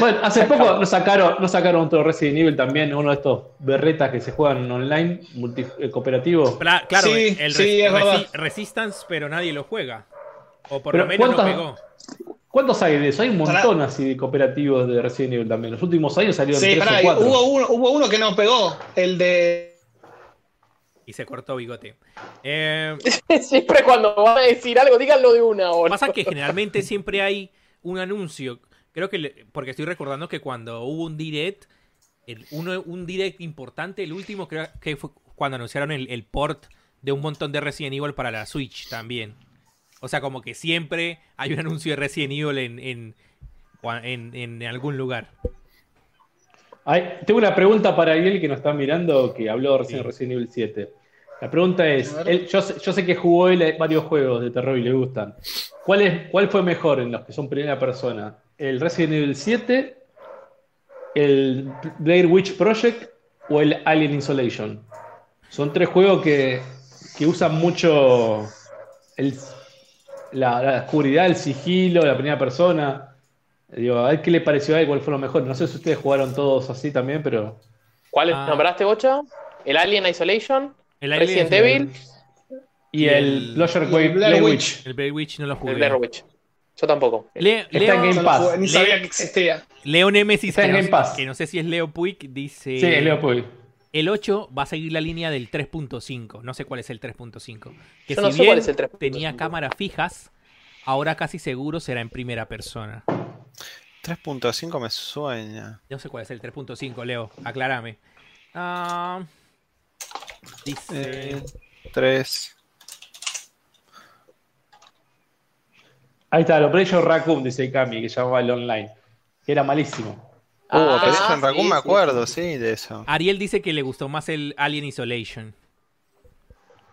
Bueno, hace poco nos sacaron, nos sacaron otro Resident Evil también, uno de estos berretas que se juegan online, multi, eh, cooperativo. Pla- claro, Sí, el sí, Resi- es verdad. Resi- Resistance, pero nadie lo juega. O por Pero lo menos no ¿cuántas- pegó. ¿Cuántos hay de eso? Hay un Pará. montón así de cooperativos de Resident Evil también. Los últimos años salieron Sí, tres pará, o cuatro. hubo uno, hubo uno que no pegó, el de. Y se cortó bigote. Eh, (laughs) Siempre cuando van a decir algo, díganlo de una hora. pasa que generalmente siempre hay un anuncio. Creo que, le- porque estoy recordando que cuando hubo un direct, el, uno, un direct importante, el último creo que fue cuando anunciaron el, el port de un montón de Resident Evil para la Switch también. O sea, como que siempre hay un anuncio de Resident Evil en, en, en, en algún lugar. Ay, tengo una pregunta para Ariel que nos está mirando, que habló recién de Sí. Resident Evil 7. La pregunta es, él- yo, sé, yo sé que jugó él varios juegos de terror y le gustan. ¿Cuál, es, ¿Cuál fue mejor en los que son primera persona? ¿El Resident Evil 7, el Blair Witch Project o el Alien Isolation? Son tres juegos que, que usan mucho el- la, la oscuridad, el sigilo, la primera persona. Digo, a ver qué le pareció a él, cuál fue lo mejor. No sé si ustedes jugaron todos así también, pero. ¿Cuál Ah. nombraste, Bocha? ¿El Alien Isolation? El ¿Resident Alien- Evil? Y Y el el- el Blair Witch. Witch. El Blair Witch no lo El jugué. Blair Witch. Yo tampoco. Le- Está Leo, en Game no Pass. ni Le- sabía que existía. Leo Nemesis, Está que en no, Game Pass. que no sé si es Leo Puig, dice... Sí, es Leo Puig. El 8 va a seguir la línea del 3.5. No sé cuál es el 3.5. Que Yo no si sé bien cuál es el 3.5. tenía cámaras fijas, ahora casi seguro será en primera persona. 3.5 me sueña. No sé cuál es el 3.5, Leo. Aclárame. Ah, dice... Eh, 3. Ahí está, el Operation Raccoon, dice Cami, que llamaba el online. Que era malísimo. Uh, Ah, Operation sí, Raccoon me sí, acuerdo, sí, de eso. Ariel dice que le gustó más el Alien Isolation.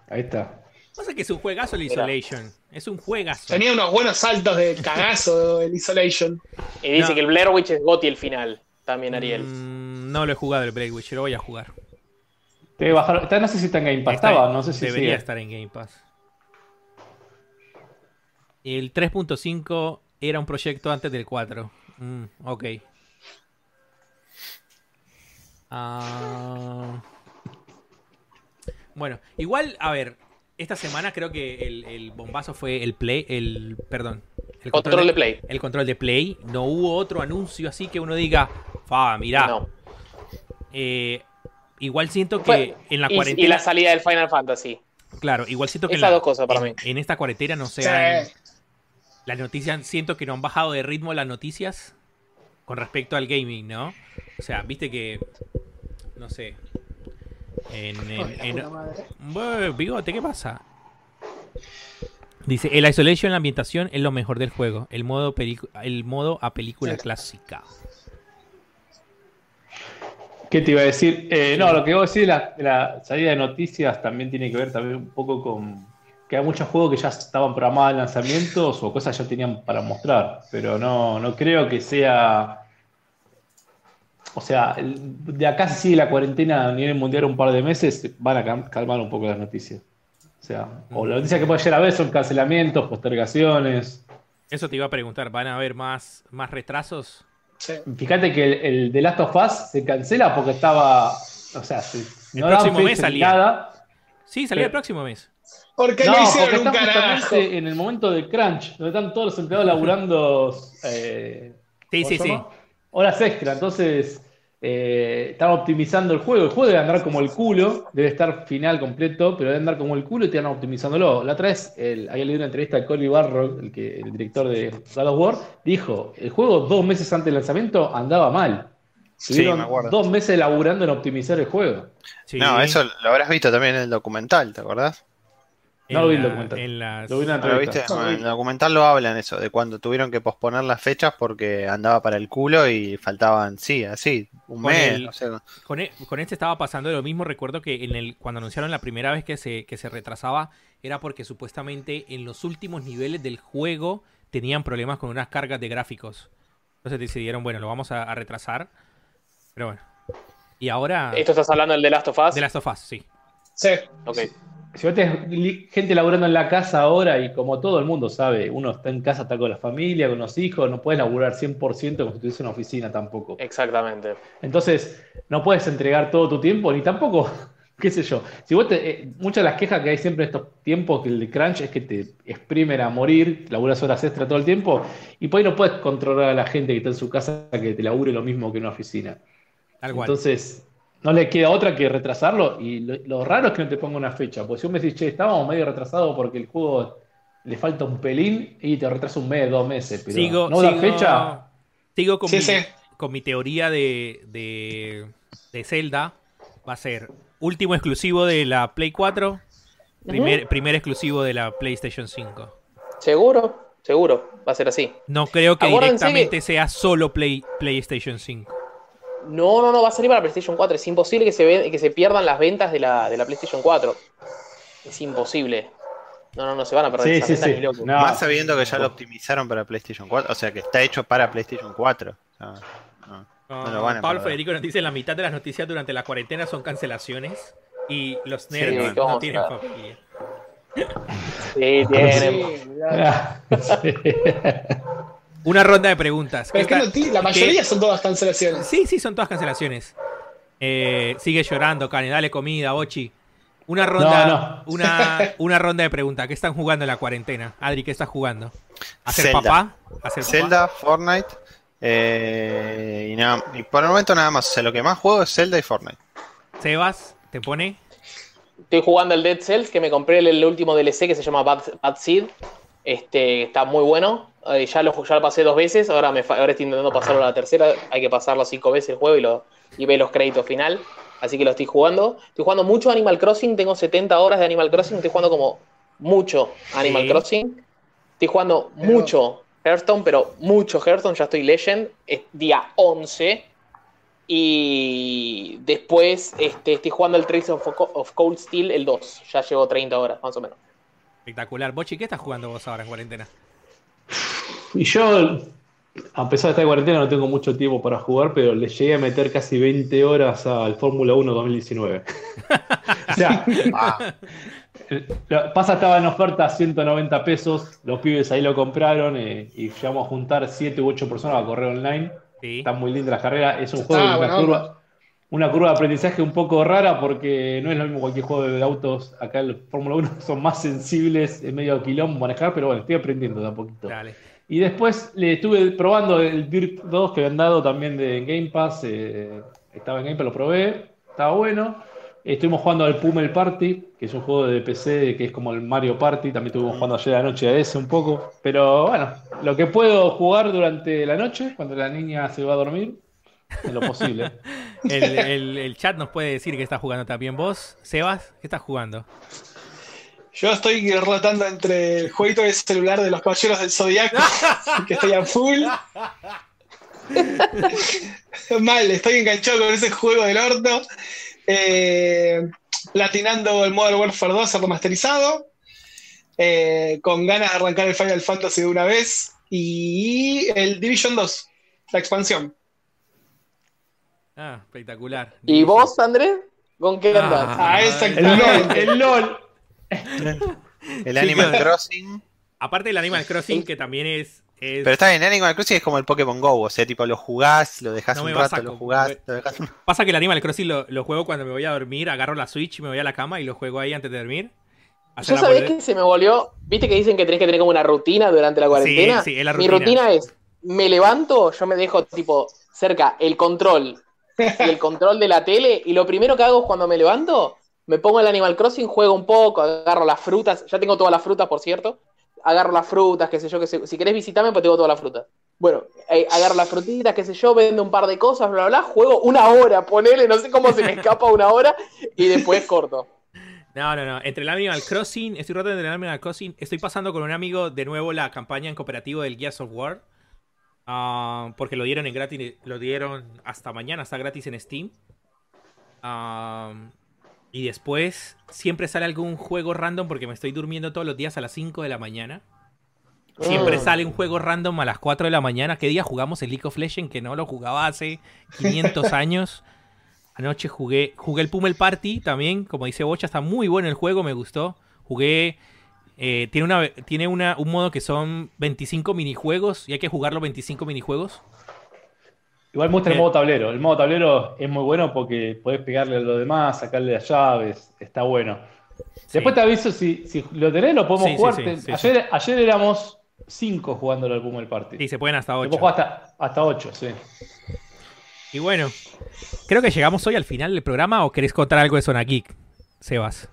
Ahí está. Pasa que es un juegazo el. Isolation. Es un juegazo. Tenía unos buenos saltos de cagazo (laughs) el Isolation. Y dice No. que el Blair Witch es Gotti el final. También Ariel. Mm, no lo he jugado el Blair Witch, lo voy a jugar. Te bajaron- está- no sé si está en Game Pass. Está- Estaba, no sé si Debería sigue. estar en Game Pass. El 3.5 era un proyecto antes del 4. Mm, ok. Ah, bueno, igual, a ver, esta semana creo que el, el bombazo fue el play, el, perdón, el Control de play. El control de play. No hubo otro anuncio así que uno diga, fa, mirá. No. Eh, igual siento que Fue- en la Y, cuarentena. y la salida del Final Fantasy. Claro, igual siento que en Esas dos cosas para en, mí. en esta cuarentena no se Sí. han- las noticias siento que no han bajado de ritmo las noticias con respecto al gaming, ¿no? O sea, viste que no sé. En, bigote, ¿qué pasa? Dice, el isolation, la ambientación es lo mejor del juego. El modo, el modo a película Sí. clásica. ¿Qué te iba a decir? Eh, no, lo que vos decís de la, la salida de noticias también tiene que ver también un poco con que hay muchos juegos que ya estaban programados en lanzamientos o cosas que ya tenían para mostrar, pero no, no creo que sea... O sea, de acá si sigue la cuarentena a nivel mundial un par de meses, van a calmar un poco las noticias. O sea, o las noticias que puede llegar a ver son cancelamientos, postergaciones. Eso te iba a preguntar, ¿van a haber más, más retrasos? Sí. Fíjate que el, el The Last of Us se cancela porque estaba. O sea, se, El no próximo mes salía. nada. Sí, salía el próximo mes. Porque No, no, porque hicieron un están carajo. en el momento de crunch, donde están todos los empleados laburando eh, Sí, ¿cómo sí, sí. horas extra. Entonces, eh, están optimizando el juego. El juego debe andar como el culo, debe estar final completo, pero debe andar como el culo y te van optimizándolo. La otra vez, el, había leído una entrevista de Cory Barrow, el, que, el director de God of War, dijo: el juego dos meses antes del lanzamiento andaba mal. Sí, me acuerdo. dos meses laburando en optimizar el juego. Sí. No, eso lo habrás visto también en el documental, ¿te acordás? No lo vi el la- documental. En las... Lo vi en en el documental lo hablan eso, de cuando tuvieron que posponer las fechas porque andaba para el culo y faltaban, sí, así, un Con mes, el- no sé. Con, e- con este estaba pasando lo mismo. Recuerdo que en el, cuando anunciaron la primera vez que se, que se retrasaba, era porque supuestamente en los últimos niveles del juego tenían problemas con unas cargas de gráficos. Entonces decidieron, bueno, lo vamos a, a retrasar. Pero bueno. Y ahora. ¿Esto estás hablando del The Last of Us? De las sofás, sí. Sí. Ok. Si vos tenés gente laburando en la casa ahora y como todo el mundo sabe, uno está en casa, está con la familia, con los hijos, no puedes laburar 100% como si estuviese en una oficina tampoco. Exactamente. Entonces, no puedes entregar todo tu tiempo, ni tampoco, (laughs) qué sé yo. Si vos te, eh, muchas de las quejas que hay siempre en estos tiempos, que el de crunch es que te exprimen a morir, laburas horas extra todo el tiempo, y por ahí no puedes controlar a la gente que está en su casa que te labure lo mismo que en una oficina. Tal cual. Entonces, no le queda otra que retrasarlo. Y lo, lo raro es que no te ponga una fecha. Porque si vos me decís, che, estábamos medio retrasados porque el juego le falta un pelín y te retrasa un mes, dos meses. Pero sigo, no da sigo- fecha. sigo con, Sí, mi, sí. con mi teoría de, de, de Zelda. Va a ser último exclusivo de la Play 4. Primer, primer exclusivo de la PlayStation 5. ¿Seguro? Seguro. Va a ser así. No creo que Acuérdense directamente que- sea solo Play, PlayStation 5. No, no, no, va a salir para PlayStation 4. Es imposible que se, ve- que se pierdan las ventas de la, de la PlayStation 4. Es imposible. No, no, no se van a perder Sí, sí, sí. No. Más sabiendo que ya lo optimizaron para PlayStation 4, o sea que está hecho para PlayStation 4. o sea, no, no lo van a Pablo. Federico nos dice la mitad de las noticias durante la cuarentena son cancelaciones y los nerds Sí, no tienen familia. Sí, tienen. Sí. (laughs) Una ronda de preguntas. Pero es que no la mayoría son todas cancelaciones. Sí, sí, son todas cancelaciones. Eh, sigue llorando, Cane, dale comida, Bochi. Una ronda, No, no. Una, (laughs) una ronda de preguntas. ¿Qué están jugando en la cuarentena? Adri, ¿qué estás jugando? ¿A ser Zelda. papá? ¿A ser papá? Zelda, Fortnite, eh, y, nada, y por el momento nada más. O sea, lo que más juego es Zelda y Fortnite. Sebas, ¿te pone? Estoy jugando el Dead Cells, que me compré el, el último DLC que se llama Bad, Bad Seed. Este, está muy bueno. Eh, ya, lo, ya lo pasé dos veces, ahora, me, ahora estoy intentando pasarlo a la tercera. Hay que pasarlo cinco veces el juego y, lo, y ver los créditos final. Así que lo estoy jugando. Estoy jugando mucho Animal Crossing, tengo 70 horas de Animal Crossing, estoy jugando como mucho Animal Sí. Crossing. Estoy jugando Pero- mucho Hearthstone, pero mucho Hearthstone, ya estoy Legend, es día 11. Y después este, estoy jugando el Trace of, of Cold Steel, el 2. Ya llevo 30 horas, más o menos. Espectacular. Bochi, ¿qué estás jugando vos ahora en cuarentena? Y yo, a pesar de estar en cuarentena, no tengo mucho tiempo para jugar, pero le llegué a meter casi 20 horas al Fórmula 1 2019. (laughs) o sea, Ah, pasa estaba en oferta a 190 pesos. Los pibes ahí lo compraron eh, y llegamos a juntar 7 u 8 personas a correr online. Sí. Están muy lindas las carreras. Es un juego Ah, una buena curva, una curva de aprendizaje un poco rara porque no es lo mismo cualquier juego de autos. Acá el Fórmula 1 (laughs) son más sensibles, es medio quilombo manejar, pero bueno, estoy aprendiendo de a poquito. Dale. Y después le estuve probando el Dirt 2 que habían dado también de Game Pass. eh, estaba en Game Pass, lo probé. Estaba bueno. Estuvimos jugando al Pummel Party, que es un juego de PC que es como el Mario Party. También estuvimos jugando ayer a la noche a ese un poco. Pero bueno, lo que puedo jugar durante la noche, cuando la niña se va a dormir, es lo posible. El, el- el chat nos puede decir que está jugando también vos. Sebas, ¿qué estás jugando? Yo estoy rotando entre el jueguito de celular de los caballeros del Zodiaco, (laughs) que estoy a full. Mal, estoy enganchado con ese juego del orto. Eh, platinando el Modern Warfare 2 remasterizado. eh, con ganas de arrancar el Final Fantasy de una vez. Y el Division 2, la expansión. Ah, espectacular. ¿Y vos, Andrés? ¿Con qué Ah. andás? Ah, El exactamente. LOL, el LOL. El Sí, Animal. Crossing. Aparte del Animal Crossing, que también es. es- Pero está bien, el Animal Crossing es como el Pokémon Go. O sea, tipo, lo jugás, lo dejás No un me rato, lo jugás, lo dejás Pasa que el Animal Crossing lo, lo juego cuando me voy a dormir, agarro la Switch y me voy a la cama y lo juego ahí antes de dormir. Yo sabés que se me volvió. ¿Viste que dicen que tenés que tener como una rutina durante la cuarentena? sí, es la Mi rutina. rutina es: me levanto, yo me dejo tipo cerca el control y el control de la tele, y lo primero que hago es cuando me levanto, me pongo el Animal Crossing, juego un poco, agarro las frutas. Ya tengo todas las frutas, por cierto. Agarro las frutas, qué sé yo, qué sé. Si querés visitarme, pues tengo todas las frutas. Bueno, eh, agarro las frutitas, qué sé yo, vendo un par de cosas, bla, bla, bla, juego una hora, ponele, no sé cómo se me escapa una hora, y después corto. No, no, no. Entre el Animal Crossing, estoy roto entre el Animal Crossing. Estoy pasando con un amigo de nuevo la campaña en cooperativo del Gears of War. Ah, porque lo dieron en gratis, lo dieron hasta mañana, está gratis en Steam. Ah, y después siempre sale algún juego random porque me estoy durmiendo todos los días a las 5 de la mañana. Siempre Mm. sale un juego random a las 4 de la mañana. ¿Qué día jugamos el League of Legends? Que no lo jugaba hace 500 (laughs) años. Anoche jugué, jugué el Pummel Party también, como dice Bocha, está muy bueno el juego, me gustó. Jugué, eh, tiene, una, tiene una, un modo que son 25 minijuegos y hay que jugar los 25 minijuegos. Igual muestra el Bien. modo tablero. El modo tablero es muy bueno porque podés pegarle a lo demás, sacarle las llaves, está bueno. Después te aviso si, si lo tenés, lo podemos Sí, jugar. sí, ayer, ayer éramos cinco jugándolo al Pummel Party. Y se pueden hasta Se 8. puede jugar hasta, hasta 8, sí. Y bueno, creo que llegamos hoy al final del programa o querés contar algo de Zona Geek, Sebas.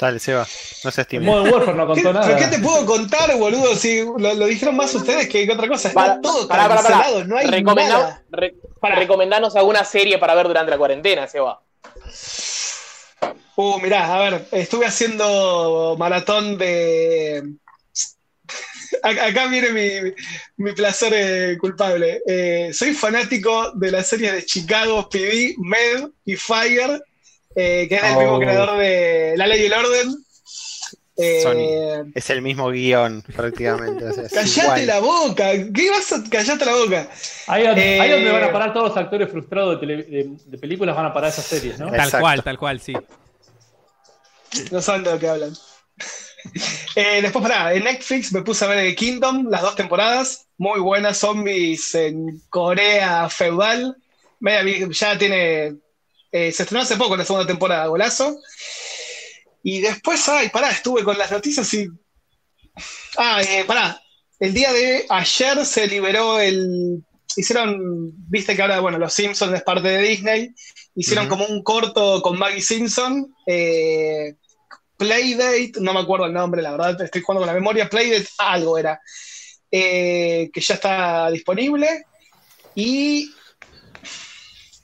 Dale, Seba. No seas tímido. Warfare no ¿Qué, contó nada. ¿Pero qué te puedo contar, boludo? Si lo, lo dijeron más ustedes que otra cosa. Está Para, todo para, para, para. no hay Recomendá- nada. re- Pará. recomendanos alguna serie para ver durante la cuarentena, Seba. Uh, mirá, a ver, estuve haciendo maratón de. (laughs) Acá acá viene mi, mi placer eh, culpable. Eh, soy fanático de las series de Chicago, PD, Med y Fire, eh, que es del mismo Oh. creador de La Ley y el Orden. Eh, Es el mismo guion, prácticamente. o sea, callate la boca. ¿Qué vas a callate la boca? Ahí, donde- Eh, ahí donde van a parar todos los actores frustrados de, tele- de- de películas, van a parar esas series, ¿no? Eh. Tal Exacto. cual, tal cual, sí. No saben de lo que hablan. (laughs) Eh, después, pará, en Netflix me puse a ver The Kingdom, las dos temporadas. Muy buenas, zombies en Corea feudal. Media ya tiene. Eh, se estrenó hace poco la segunda temporada, golazo. Y después, ay, pará, estuve con las noticias y. Ah, eh, pará. El día de ayer se liberó el. Hicieron. Viste que ahora, bueno, Los Simpsons es parte de Disney. Hicieron como un corto con Maggie Simpson. eh, Playdate, no me acuerdo el nombre, la verdad, estoy jugando con la memoria. Playdate, algo era. eh, que ya está disponible. Y.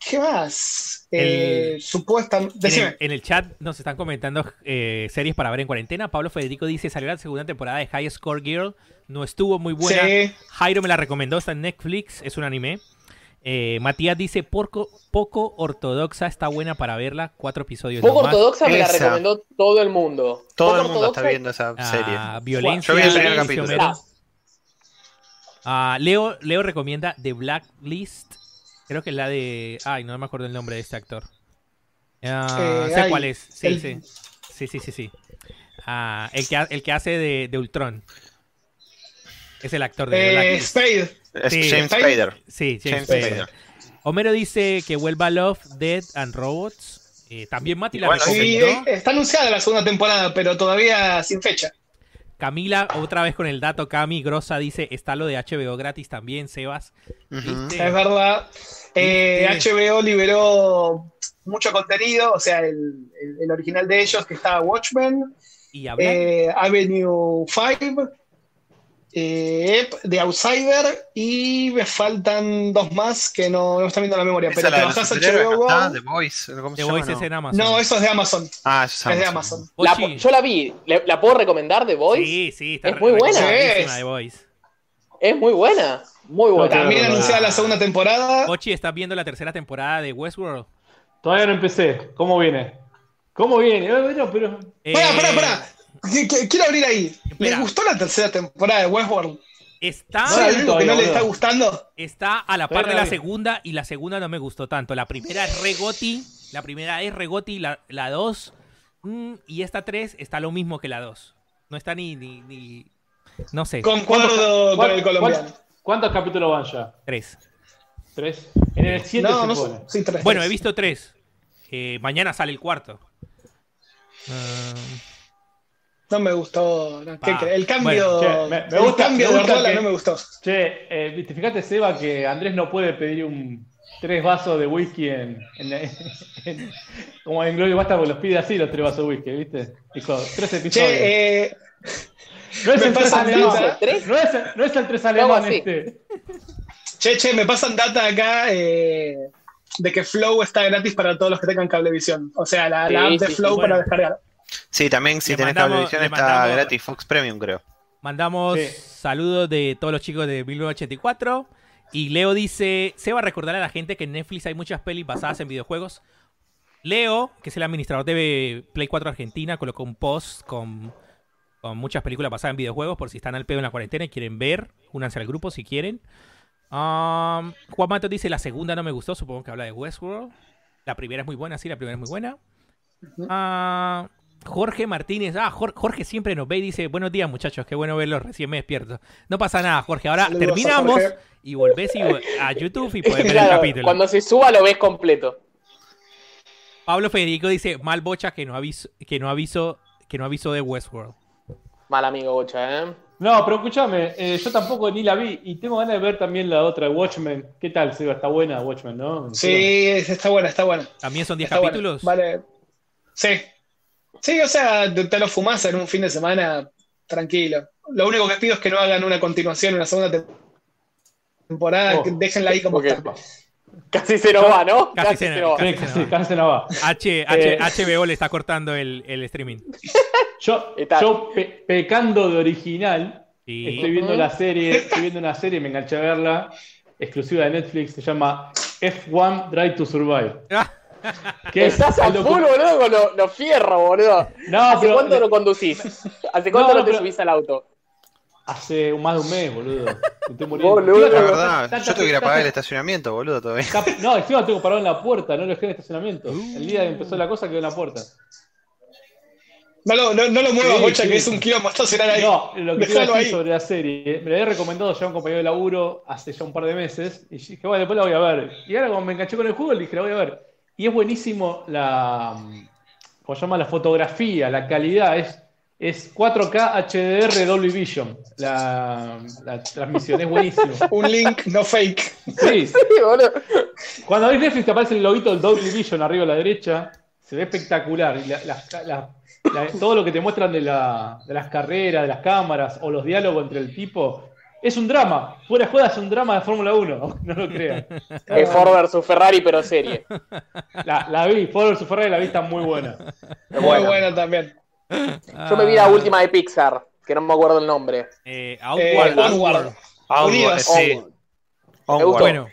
¿Qué más? Eh, supuestamente. En el, en el chat nos están comentando eh, series para ver en cuarentena. Pablo Federico dice, salió la segunda temporada de High Score Girl. No estuvo muy buena. Sí. Jairo me la recomendó, está en Netflix, es un anime. Eh, Matías dice, poco, poco ortodoxa, está buena para verla. Cuatro episodios Poco nomás. ortodoxa me la Esa. recomendó todo el mundo. Todo Poco el mundo está viendo esa Ah, serie. violencia. Yo vi el primer capítulo. Ah, Leo, Leo recomienda The Blacklist. Creo que es la de... Ay, no me acuerdo el nombre de este actor. Ah, Eh, sé ay, cuál es. Sí, el- sí. Sí, sí, sí, sí. a- el, que, ha- el que hace de, de Ultron. Es el actor de Eh, Blacklist. Spade. Es Sí. James Spader. Spader. Sí, James James Spader. Spader. Homero dice que vuelva Love, Dead and Robots. Eh, también Mati la Bueno, Sí, está anunciada la segunda temporada, pero todavía sin fecha. Camila, otra vez con el dato, Cami Grosa dice, está lo de HBO gratis también, Sebas. Es verdad. Eh. HBO liberó mucho contenido, o sea, el, el- el original de ellos que está Watchmen, Y eh, Avenue 5, eh, The Outsider y me faltan dos más que no, no me están viendo en la memoria, Esa pero la te de superhéroes, HBO Go. The Voice. ¿cómo se The llama? Voice No. es en Amazon. No, eso es de Amazon. Ah, eso Es de Amazon. La- yo la vi. ¿Le- ¿La puedo recomendar The Voice? Sí, sí, está Es muy buena. The Voice. Es muy buena. Muy buena. También anunciada la segunda temporada. Ochi, ¿estás viendo la tercera temporada de Westworld? Todavía no empecé. ¿Cómo viene? ¿Cómo viene? Bueno, pero. Eh, Pará, pará, pará. Qu- qu- Quiero abrir ahí. ¿Les Espera. gustó la tercera temporada de Westworld? Está, ¿Soy la el vi único que no le está gustando? está a la par de no la segunda y la segunda no me gustó tanto. La primera es Regoti, la primera es Regoti, la, la dos mm, y esta tres está lo mismo que la dos. No está ni, ni, ni- no sé, Concuerdo con el ¿Cuál- colombiano. cuál- ¿Cuántos capítulos van ya? tres. ¿Tres? En el 7 No, se no pone. sé. Sí, tres, Bueno, tres. he visto tres. Eh, mañana sale el cuarto. Ah, No me gustó. el cambio, bueno, che, me- me el gusta- cambio me de gusta rola que- no me gustó. Che, eh, ¿viste? fíjate, Seba, que Andrés no puede pedir un tres vasos de whisky en, en- en- como en Gloria Basta, porque los pide así los tres vasos de whisky, ¿viste? Dijo, tres episodios. Che, eh, no es me el tres pasa alemán, nada. ¿Tres? no es, no es el tres alemán este. che, che, me pasan data acá eh, de que Flow está gratis para todos los que tengan cablevisión. O sea, la, app de sí, Flow sí, para descargar. Sí, también si Le tenés mandamos- cablevisión está mandamos- gratis Fox Premium, creo. Mandamos Sí. saludos de todos los chicos de 1984. Y Leo dice, se va a recordar a la gente que en Netflix hay muchas pelis basadas en videojuegos. Leo, que es el administrador de Play 4 Argentina, colocó un post con, con muchas películas basadas en videojuegos por si están al pedo en la cuarentena y quieren ver. Únanse al grupo si quieren. Um, Juan Matos dice, la segunda no me gustó, supongo que habla de Westworld. La primera es muy buena, sí, la primera es muy buena. Ah, Jorge Martínez, ah, Jor- Jorge siempre nos ve y dice, buenos días muchachos, qué bueno verlos, recién me despierto. No pasa nada, Jorge, ahora Saludos terminamos Jorge. y volvés y- a YouTube y podés ver el capítulo. cuando se suba lo ves completo. Pablo Federico dice, mal bocha que no aviso, que no aviso, que no avisó de Westworld. Mal amigo, Bocha, ¿eh? No, pero escúchame, eh, yo tampoco ni la vi y tengo ganas de ver también la otra, Watchmen. ¿Qué tal, Seba? Está buena Watchmen, ¿no? Sí, está buena, está buena. También son 10 Está buena. capítulos. Vale. Sí. Sí, o sea, te, lo fumás en un fin de semana tranquilo. Lo único que pido es que no hagan una continuación, una segunda tem- temporada, Oh. que déjenla ahí como Ok. está. Casi se nos va, ¿no? Casi se nos- va. Sí, casi, casi no va. H, H- Eh. HBO le está cortando el, el streaming. (laughs) Yo, yo pe- pecando de original, Sí. estoy viendo la serie, estoy viendo una serie, me enganché a verla, exclusiva de Netflix, se llama F1 Drive to Survive. Que es Estás a el docu- full, boludo, con los los fierros, boludo. No, ¿Hace pero cuánto lo conducís? ¿Hace cuánto No, no, te pero- subís al auto? hace más de un mes, boludo. Estoy muriendo. Boludo. La verdad, tanta- yo tuve que ir a pagar el estacionamiento, boludo, todavía. No, encima tengo parado en la puerta, no lo dejé en estacionamiento. El día que empezó la cosa quedó en la puerta. No lo, no, no lo muevas, Sí, bocha, sí. que es un quilombo estacionar ahí. No, lo que te iba a Déjalo decir ahí. sobre la serie, me la había recomendado ya un compañero de laburo hace ya un par de meses, y dije, bueno, después la voy a ver. Y ahora como me enganché con el juego, le dije, la voy a ver. Y es buenísimo la, ¿cómo se llama? La fotografía, la calidad, es, es 4K HDR Dolby Vision, la, la transmisión, es buenísimo. (laughs) Un link no fake. Sí, (laughs) Sí, boludo. cuando ves Netflix te aparece el loguito del Dolby Vision arriba a la derecha, se ve espectacular. Y la- todo lo que te muestran de las carreras, de las cámaras o los diálogos entre el tipo, es un drama. Fuera de joda es un drama de Fórmula 1, (laughs) no lo crean. Es Ford versus Ferrari, pero serie. La, la vi, Ford vs Ferrari la vi está muy buena. Muy buena también. Yo me vi la última de Pixar, que no me acuerdo el nombre. Eh, Eh, Outward. Onward. Onward, Unidas. sí. Me Onward. gustó. Bueno,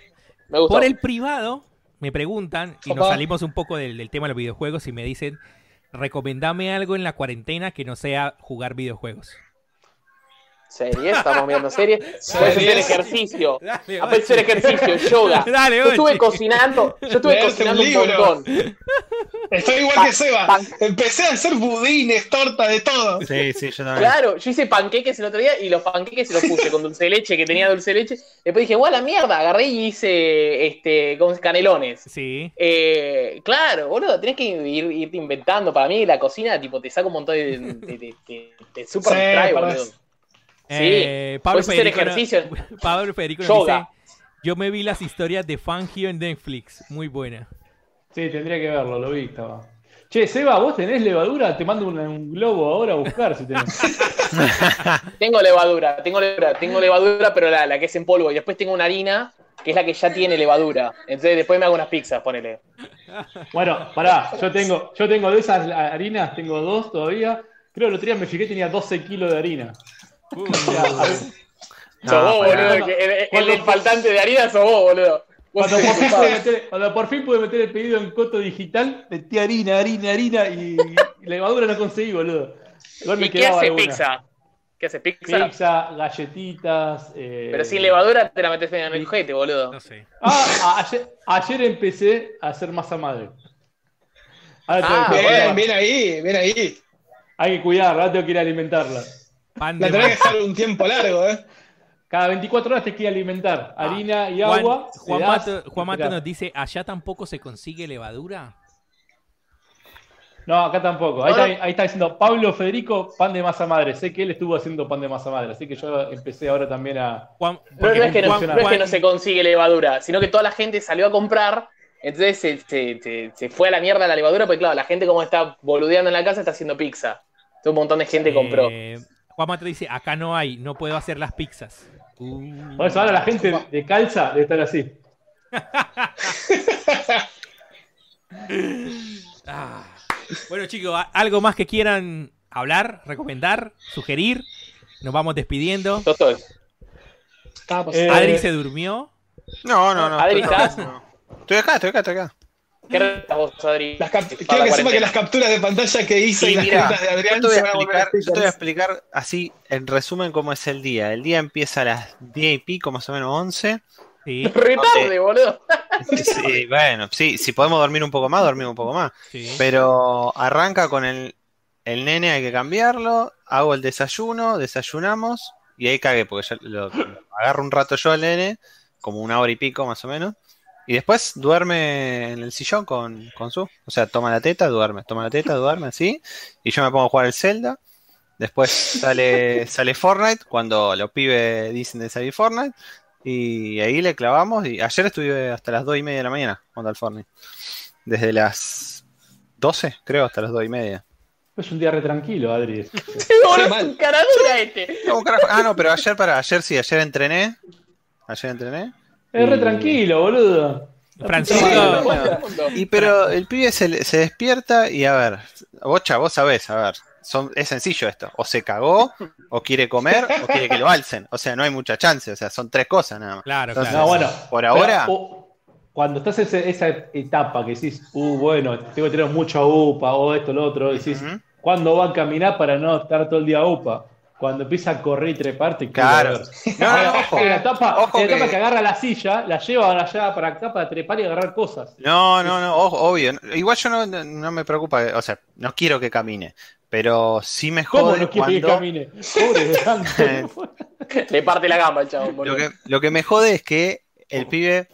Me gustó. por el privado me preguntan y nos salimos un poco del, del tema de los videojuegos y me dicen, recomendame algo en la cuarentena que no sea jugar videojuegos. Series, estamos mirando series. Puedes hacer ejercicio. (laughs) Dale, Puedes hacer ejercicio, yoga. (laughs) Dale, Yo estuve cocinando, yo estuve Leerte un cocinando un libro. montón. Estoy igual Pa- que Seba. Empecé a hacer budines, torta, de todo. Sí, sí, yo también. Claro, yo hice panqueques el otro día y los panqueques se los puse con dulce de leche, que tenía dulce de leche. Después dije, ¡guau, la mierda! Agarré y hice este, ¿cómo se- canelones. Sí. Eh, claro, boludo, tenés que ir, irte inventando. Para mí la cocina, tipo, te saca un montón de, de, de, de- de super Sí, boludo. Eh, Pablo, puedes hacer Federico, ejercicio. (laughs) Pablo Federico nos dice: Yo me vi las historias de Fangio en Netflix. Muy buena. Sí, tendría que verlo, lo vi, estaba. Che, Seba, ¿vos tenés levadura? Te mando un, un globo ahora a buscar si tenés. (laughs) Tengo levadura, tengo levadura, tengo levadura, pero la, la que es en polvo. Y después tengo una harina, que es la que ya tiene levadura. Entonces después me hago unas pizzas, ponele. Bueno, pará, yo tengo, yo tengo de esas harinas, tengo dos todavía. Creo que el otro día me fijé tenía 12 kilos de harina. Uh, pará. boludo. que el, el- Cuando- el faltante de harina sos vos, boludo. Cuando por, fin pude meter, cuando por fin pude meter el pedido en Coto Digital, metí harina, harina, harina y, y levadura no conseguí, boludo. Igual me ¿Y qué hace alguna. pizza? ¿Qué hace pizza? Pizza, galletitas. eh, Pero sin levadura te la metes en el jete, boludo. no sé. Ah, a- ayer, ayer empecé a hacer masa madre. Ahora Ah, Bien, bien ahí, bien ahí. Hay que cuidarla, ahora tengo que ir a alimentarla. Pan La tenés que dejar un tiempo largo, ¿eh? Cada 24 horas te a alimentar. Harina y Juan, agua. Juan das, Mato, Juan Mato nos dice: ¿Allá tampoco se consigue levadura? No, acá tampoco. Ahí, está, ahí está diciendo Pablo Federico, pan de masa madre. Sé que él estuvo haciendo pan de masa madre, así que yo empecé ahora también a. Juan, No, es que no, Juan- no es que no se consigue levadura, sino que toda la gente salió a comprar, entonces se, se- se- se fue a la mierda la levadura, porque claro, la gente como está boludeando en la casa está haciendo pizza. Entonces un montón de gente compró. Juan Mato dice: Acá no hay, no puedo hacer las pizzas. Uh. Por eso ahora la gente de calza debe estar así. (laughs) Ah. Bueno, chicos, ¿a- ¿algo más que quieran hablar, recomendar, sugerir? Nos vamos despidiendo. Estaba Eh, Adri se durmió. No, no, no. Adri, estoy, ¿estás? estoy acá, estoy acá, estoy acá. ¿Qué retas vos, Adri? Las quiero que sepa que las capturas de pantalla que hice Sí, y las mira, caritas de Adrián Yo te voy a se van a volver explicar, yo te voy a explicar así, en resumen, cómo es el día. El día empieza a las 10 y pico, más o menos 11. Sí, (laughs) Re tarde, boludo. Sí, bueno, sí, si podemos dormir un poco más, dormimos un poco más. sí. Pero arranca con el, el nene, hay que cambiarlo. Hago el desayuno, desayunamos y ahí cagué, porque yo lo, agarro un rato yo al nene, como una hora y pico más o menos. Y después duerme en el sillón con, con su. O sea, toma la teta, duerme, toma la teta, duerme así. Y yo me pongo a jugar el Zelda. Después sale, sale Fortnite, cuando los pibes dicen de salir Fortnite. Y ahí le clavamos. Y ayer estuve hasta las 2 y media de la mañana jugando al Fortnite. Desde las 12, creo, hasta las 2 y media. Es un día re tranquilo, Adri. (laughs) Boludo, mal. un cara dura este. ¿Cómo carajo? Ah, no, pero ayer para ayer sí, ayer entrené. Ayer entrené. Es re tranquilo, boludo. Francisco, Sí, bueno. Y pero el pibe se, se despierta y a ver, bocha, vos sabés, a ver, son, es sencillo esto, o se cagó, o quiere comer, o quiere que lo alcen, o sea, no hay mucha chance, o sea, son tres cosas nada más. Claro, Entonces, claro. No, bueno. Por ahora- pero, o- cuando estás en esa etapa que decís, uh, bueno, tengo que tener mucha UPA o esto, lo otro, decís. ¿cuándo va a caminar para no estar todo el día UPA? Cuando empieza a correr y treparte, Claro. (laughs) No, no, ojo. en la etapa, Ojo en la etapa que- que... agarra la silla, la lleva allá para acá para trepar y agarrar cosas. No, no, no, ojo, obvio. Igual yo no, no- no me preocupa, o sea, no quiero que camine, pero sí me ¿Cómo jode no quiere que cuando... camine? Pobre. Le (laughs) (laughs) parte la gamba chabón, Lo que, lo que me jode es que el pibe,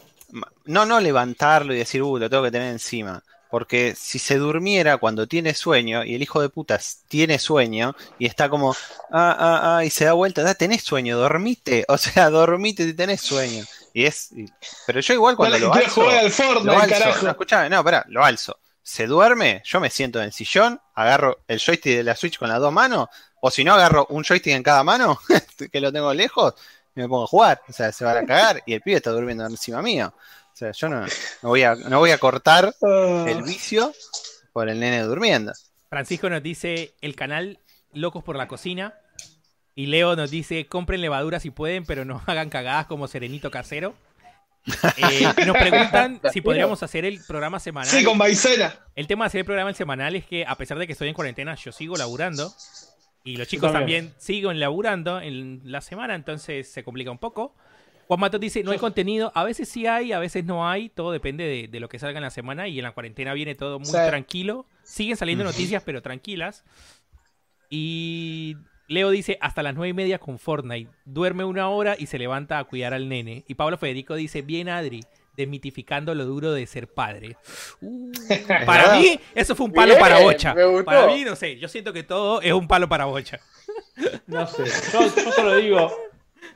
no, no levantarlo y decir, uh, lo tengo que tener encima. Porque si se durmiera cuando tiene sueño, y el hijo de putas tiene sueño, y está como, ah, ah, ah, y se da vuelta, da, tenés sueño, dormite, (laughs) o sea, dormite si tenés sueño. Y es, y- pero yo igual cuando Dale, lo alzo, jugar al lo alzo, carajo. no, escuchame, no, pará, lo alzo. Se duerme, yo me siento en el sillón, agarro el joystick de la Switch con las dos manos, o si no, agarro un joystick en cada mano, (laughs) que lo tengo lejos, y me pongo a jugar. O sea, se van a cagar y el pibe está durmiendo encima mío. O sea, yo no, no voy, a, no voy a cortar Ah, el vicio por el nene durmiendo. Francisco nos dice el canal Locos por la Cocina. Y Leo nos dice, compren levadura si pueden, pero no (laughs) hagan cagadas como Serenito Casero. Eh, nos preguntan (laughs) si podríamos hacer el programa semanal. sí, con maicena. El tema de hacer el programa semanal es que, a pesar de que estoy en cuarentena, yo sigo laburando. Y los chicos también. también siguen laburando en la semana, entonces se complica un poco. Juan Mato dice, no hay contenido, a veces sí hay, a veces no hay, todo depende de, de lo que salga en la semana y en la cuarentena viene todo muy Sí. tranquilo. Siguen saliendo noticias, pero tranquilas. Y Leo dice, hasta las nueve y media con Fortnite, duerme una hora y se levanta a cuidar al nene. Y Pablo Federico dice, bien Adri, desmitificando lo duro de ser padre. Uh, (laughs) para mí, (laughs) eso fue un palo Bien, para bocha. Para mí, no sé, yo siento que todo es un palo para bocha. No sé, yo, yo solo digo,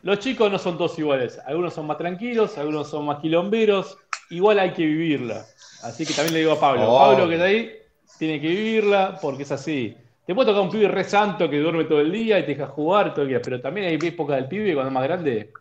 los chicos no son todos iguales. Algunos son más tranquilos, algunos son más quilomberos. Igual hay que vivirla. Así que también le digo a Pablo, Oh. Pablo que está ahí, tiene que vivirla porque es así. Te puede tocar un pibe re santo que duerme todo el día y te deja jugar todo el día, pero también hay época del pibe cuando es más grande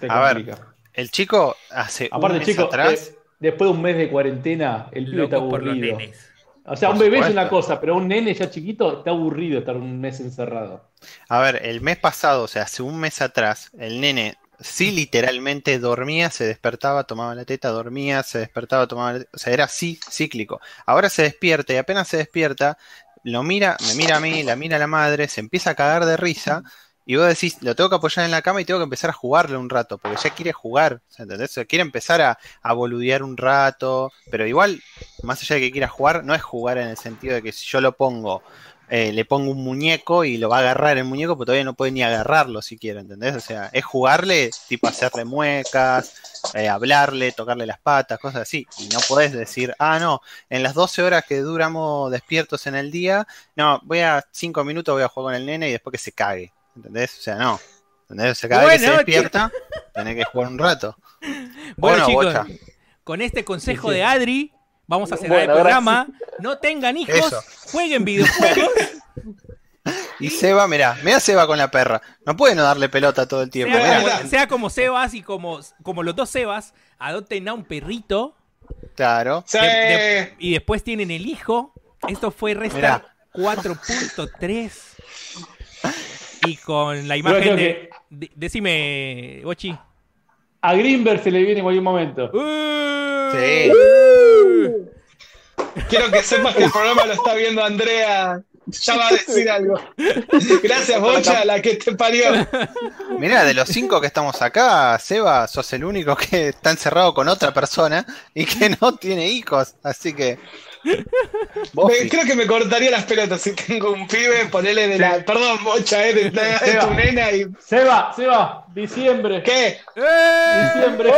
te A ver. El chico hace Aparte, un mes chicos, atrás. eh, después de un mes de cuarentena, el pibe está Loco por los aburrido. nenes. O sea, Por un bebé es una cosa, pero un nene ya chiquito está aburrido estar un mes encerrado. A ver, el mes pasado, o sea, hace un mes atrás, el nene sí literalmente dormía, se despertaba, tomaba la teta, dormía, se despertaba, tomaba la teta. O sea, era así cíclico. Ahora se despierta y apenas se despierta, lo mira, me mira a mí, la mira a la madre, se empieza a cagar de risa. Y vos decís, lo tengo que apoyar en la cama y tengo que empezar a jugarle un rato, porque ya quiere jugar, ¿entendés? O sea, quiere empezar a, a boludear un rato, pero igual, más allá de que quiera jugar, no es jugar en el sentido de que si yo lo pongo eh, le pongo un muñeco y lo va a agarrar el muñeco, pero todavía no puede ni agarrarlo siquiera, ¿entendés? O sea, es jugarle, tipo hacerle muecas, eh, hablarle, tocarle las patas, cosas así. Y no podés decir, ah, no, en las 12 horas que duramos despiertos en el día, no, voy a 5 minutos, voy a jugar con el nene y después que se cague, ¿entendés? O sea, no. ¿Entendés? O sea, cada vez que se despierta, (laughs) tenés que jugar un rato. Bueno, Bueno, chicos, bocha. con este consejo Sí, sí. de Adri, vamos a cerrar Bueno, el programa. No tengan hijos, Eso. jueguen videojuegos. (laughs) Y Seba, mirá, mirá Seba con la perra. No puede no darle pelota todo el tiempo. sea, mirá. como, sea como Sebas y como, como los dos Sebas, adopten a un perrito Claro. Sí. de- de- y después tienen el hijo. Esto fue Resta Mirá. 4.3. Y con la imagen de, que- de- Decime, Ochi. A Greenberg se le viene en cualquier momento. Sí. Quiero que sepas que el programa lo está viendo Andrea. Ya va a decir algo. Gracias, Bocha, la que te parió. Mira, de los cinco que estamos acá, Seba, sos el único que está encerrado con otra persona y que no tiene hijos. Así que. Vos, Me- creo que me cortaría las pelotas si tengo un pibe, ponele de la. Perdón, Bocha, eh, de, de- de tu nena y. Seba, Seba, diciembre. ¿Qué? ¡Eh! Diciembre.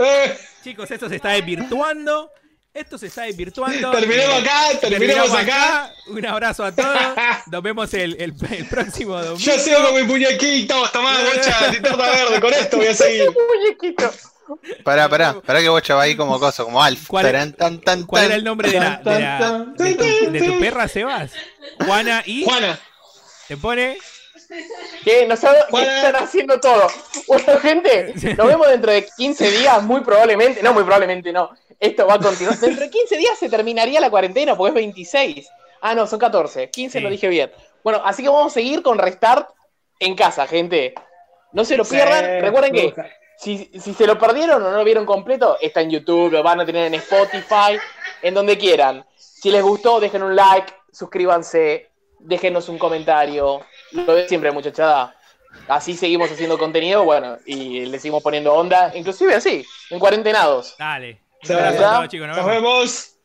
Eh, Chicos, esto se está desvirtuando. Esto se está desvirtuando. terminemos acá, terminemos acá. Un abrazo a todos. (laughs) Nos vemos el, el- el próximo domingo. Yo sigo con mi muñequito, tomá, Bocha, (laughs) linterna verde, con esto voy a seguir. (laughs) Muñequito. Pará, pará, pará que vos va ahí como coso, como Alf. ¿Cuál- Tarán, tan, tan, ¿Cuál tan. era el nombre de, la, de, la- de tu, de tu perra, Sebas? Juana y. Juana, ¿Te pone? Que no saben que Juana. están haciendo todo. Bueno, gente, nos vemos dentro de 15 días, muy probablemente. No, muy probablemente no. Esto va a continuar. (laughs) Dentro de 15 días se terminaría la cuarentena porque es 26. Ah, no, son 14. 15 Sí. lo dije bien. Bueno, así que vamos a seguir con Restart en casa, gente. No se lo Sí, pierdan. Recuerden que. Si, si se lo perdieron o no lo vieron completo, está en YouTube, lo van a tener en Spotify, en donde quieran. Si les gustó, dejen un like, suscríbanse, déjenos un comentario. Lo de siempre, muchachada. Así seguimos haciendo contenido, bueno, y le seguimos poniendo onda, inclusive así, en cuarentenados. Dale. Un abrazo a todos, chicos. Nos Nos vemos. vemos.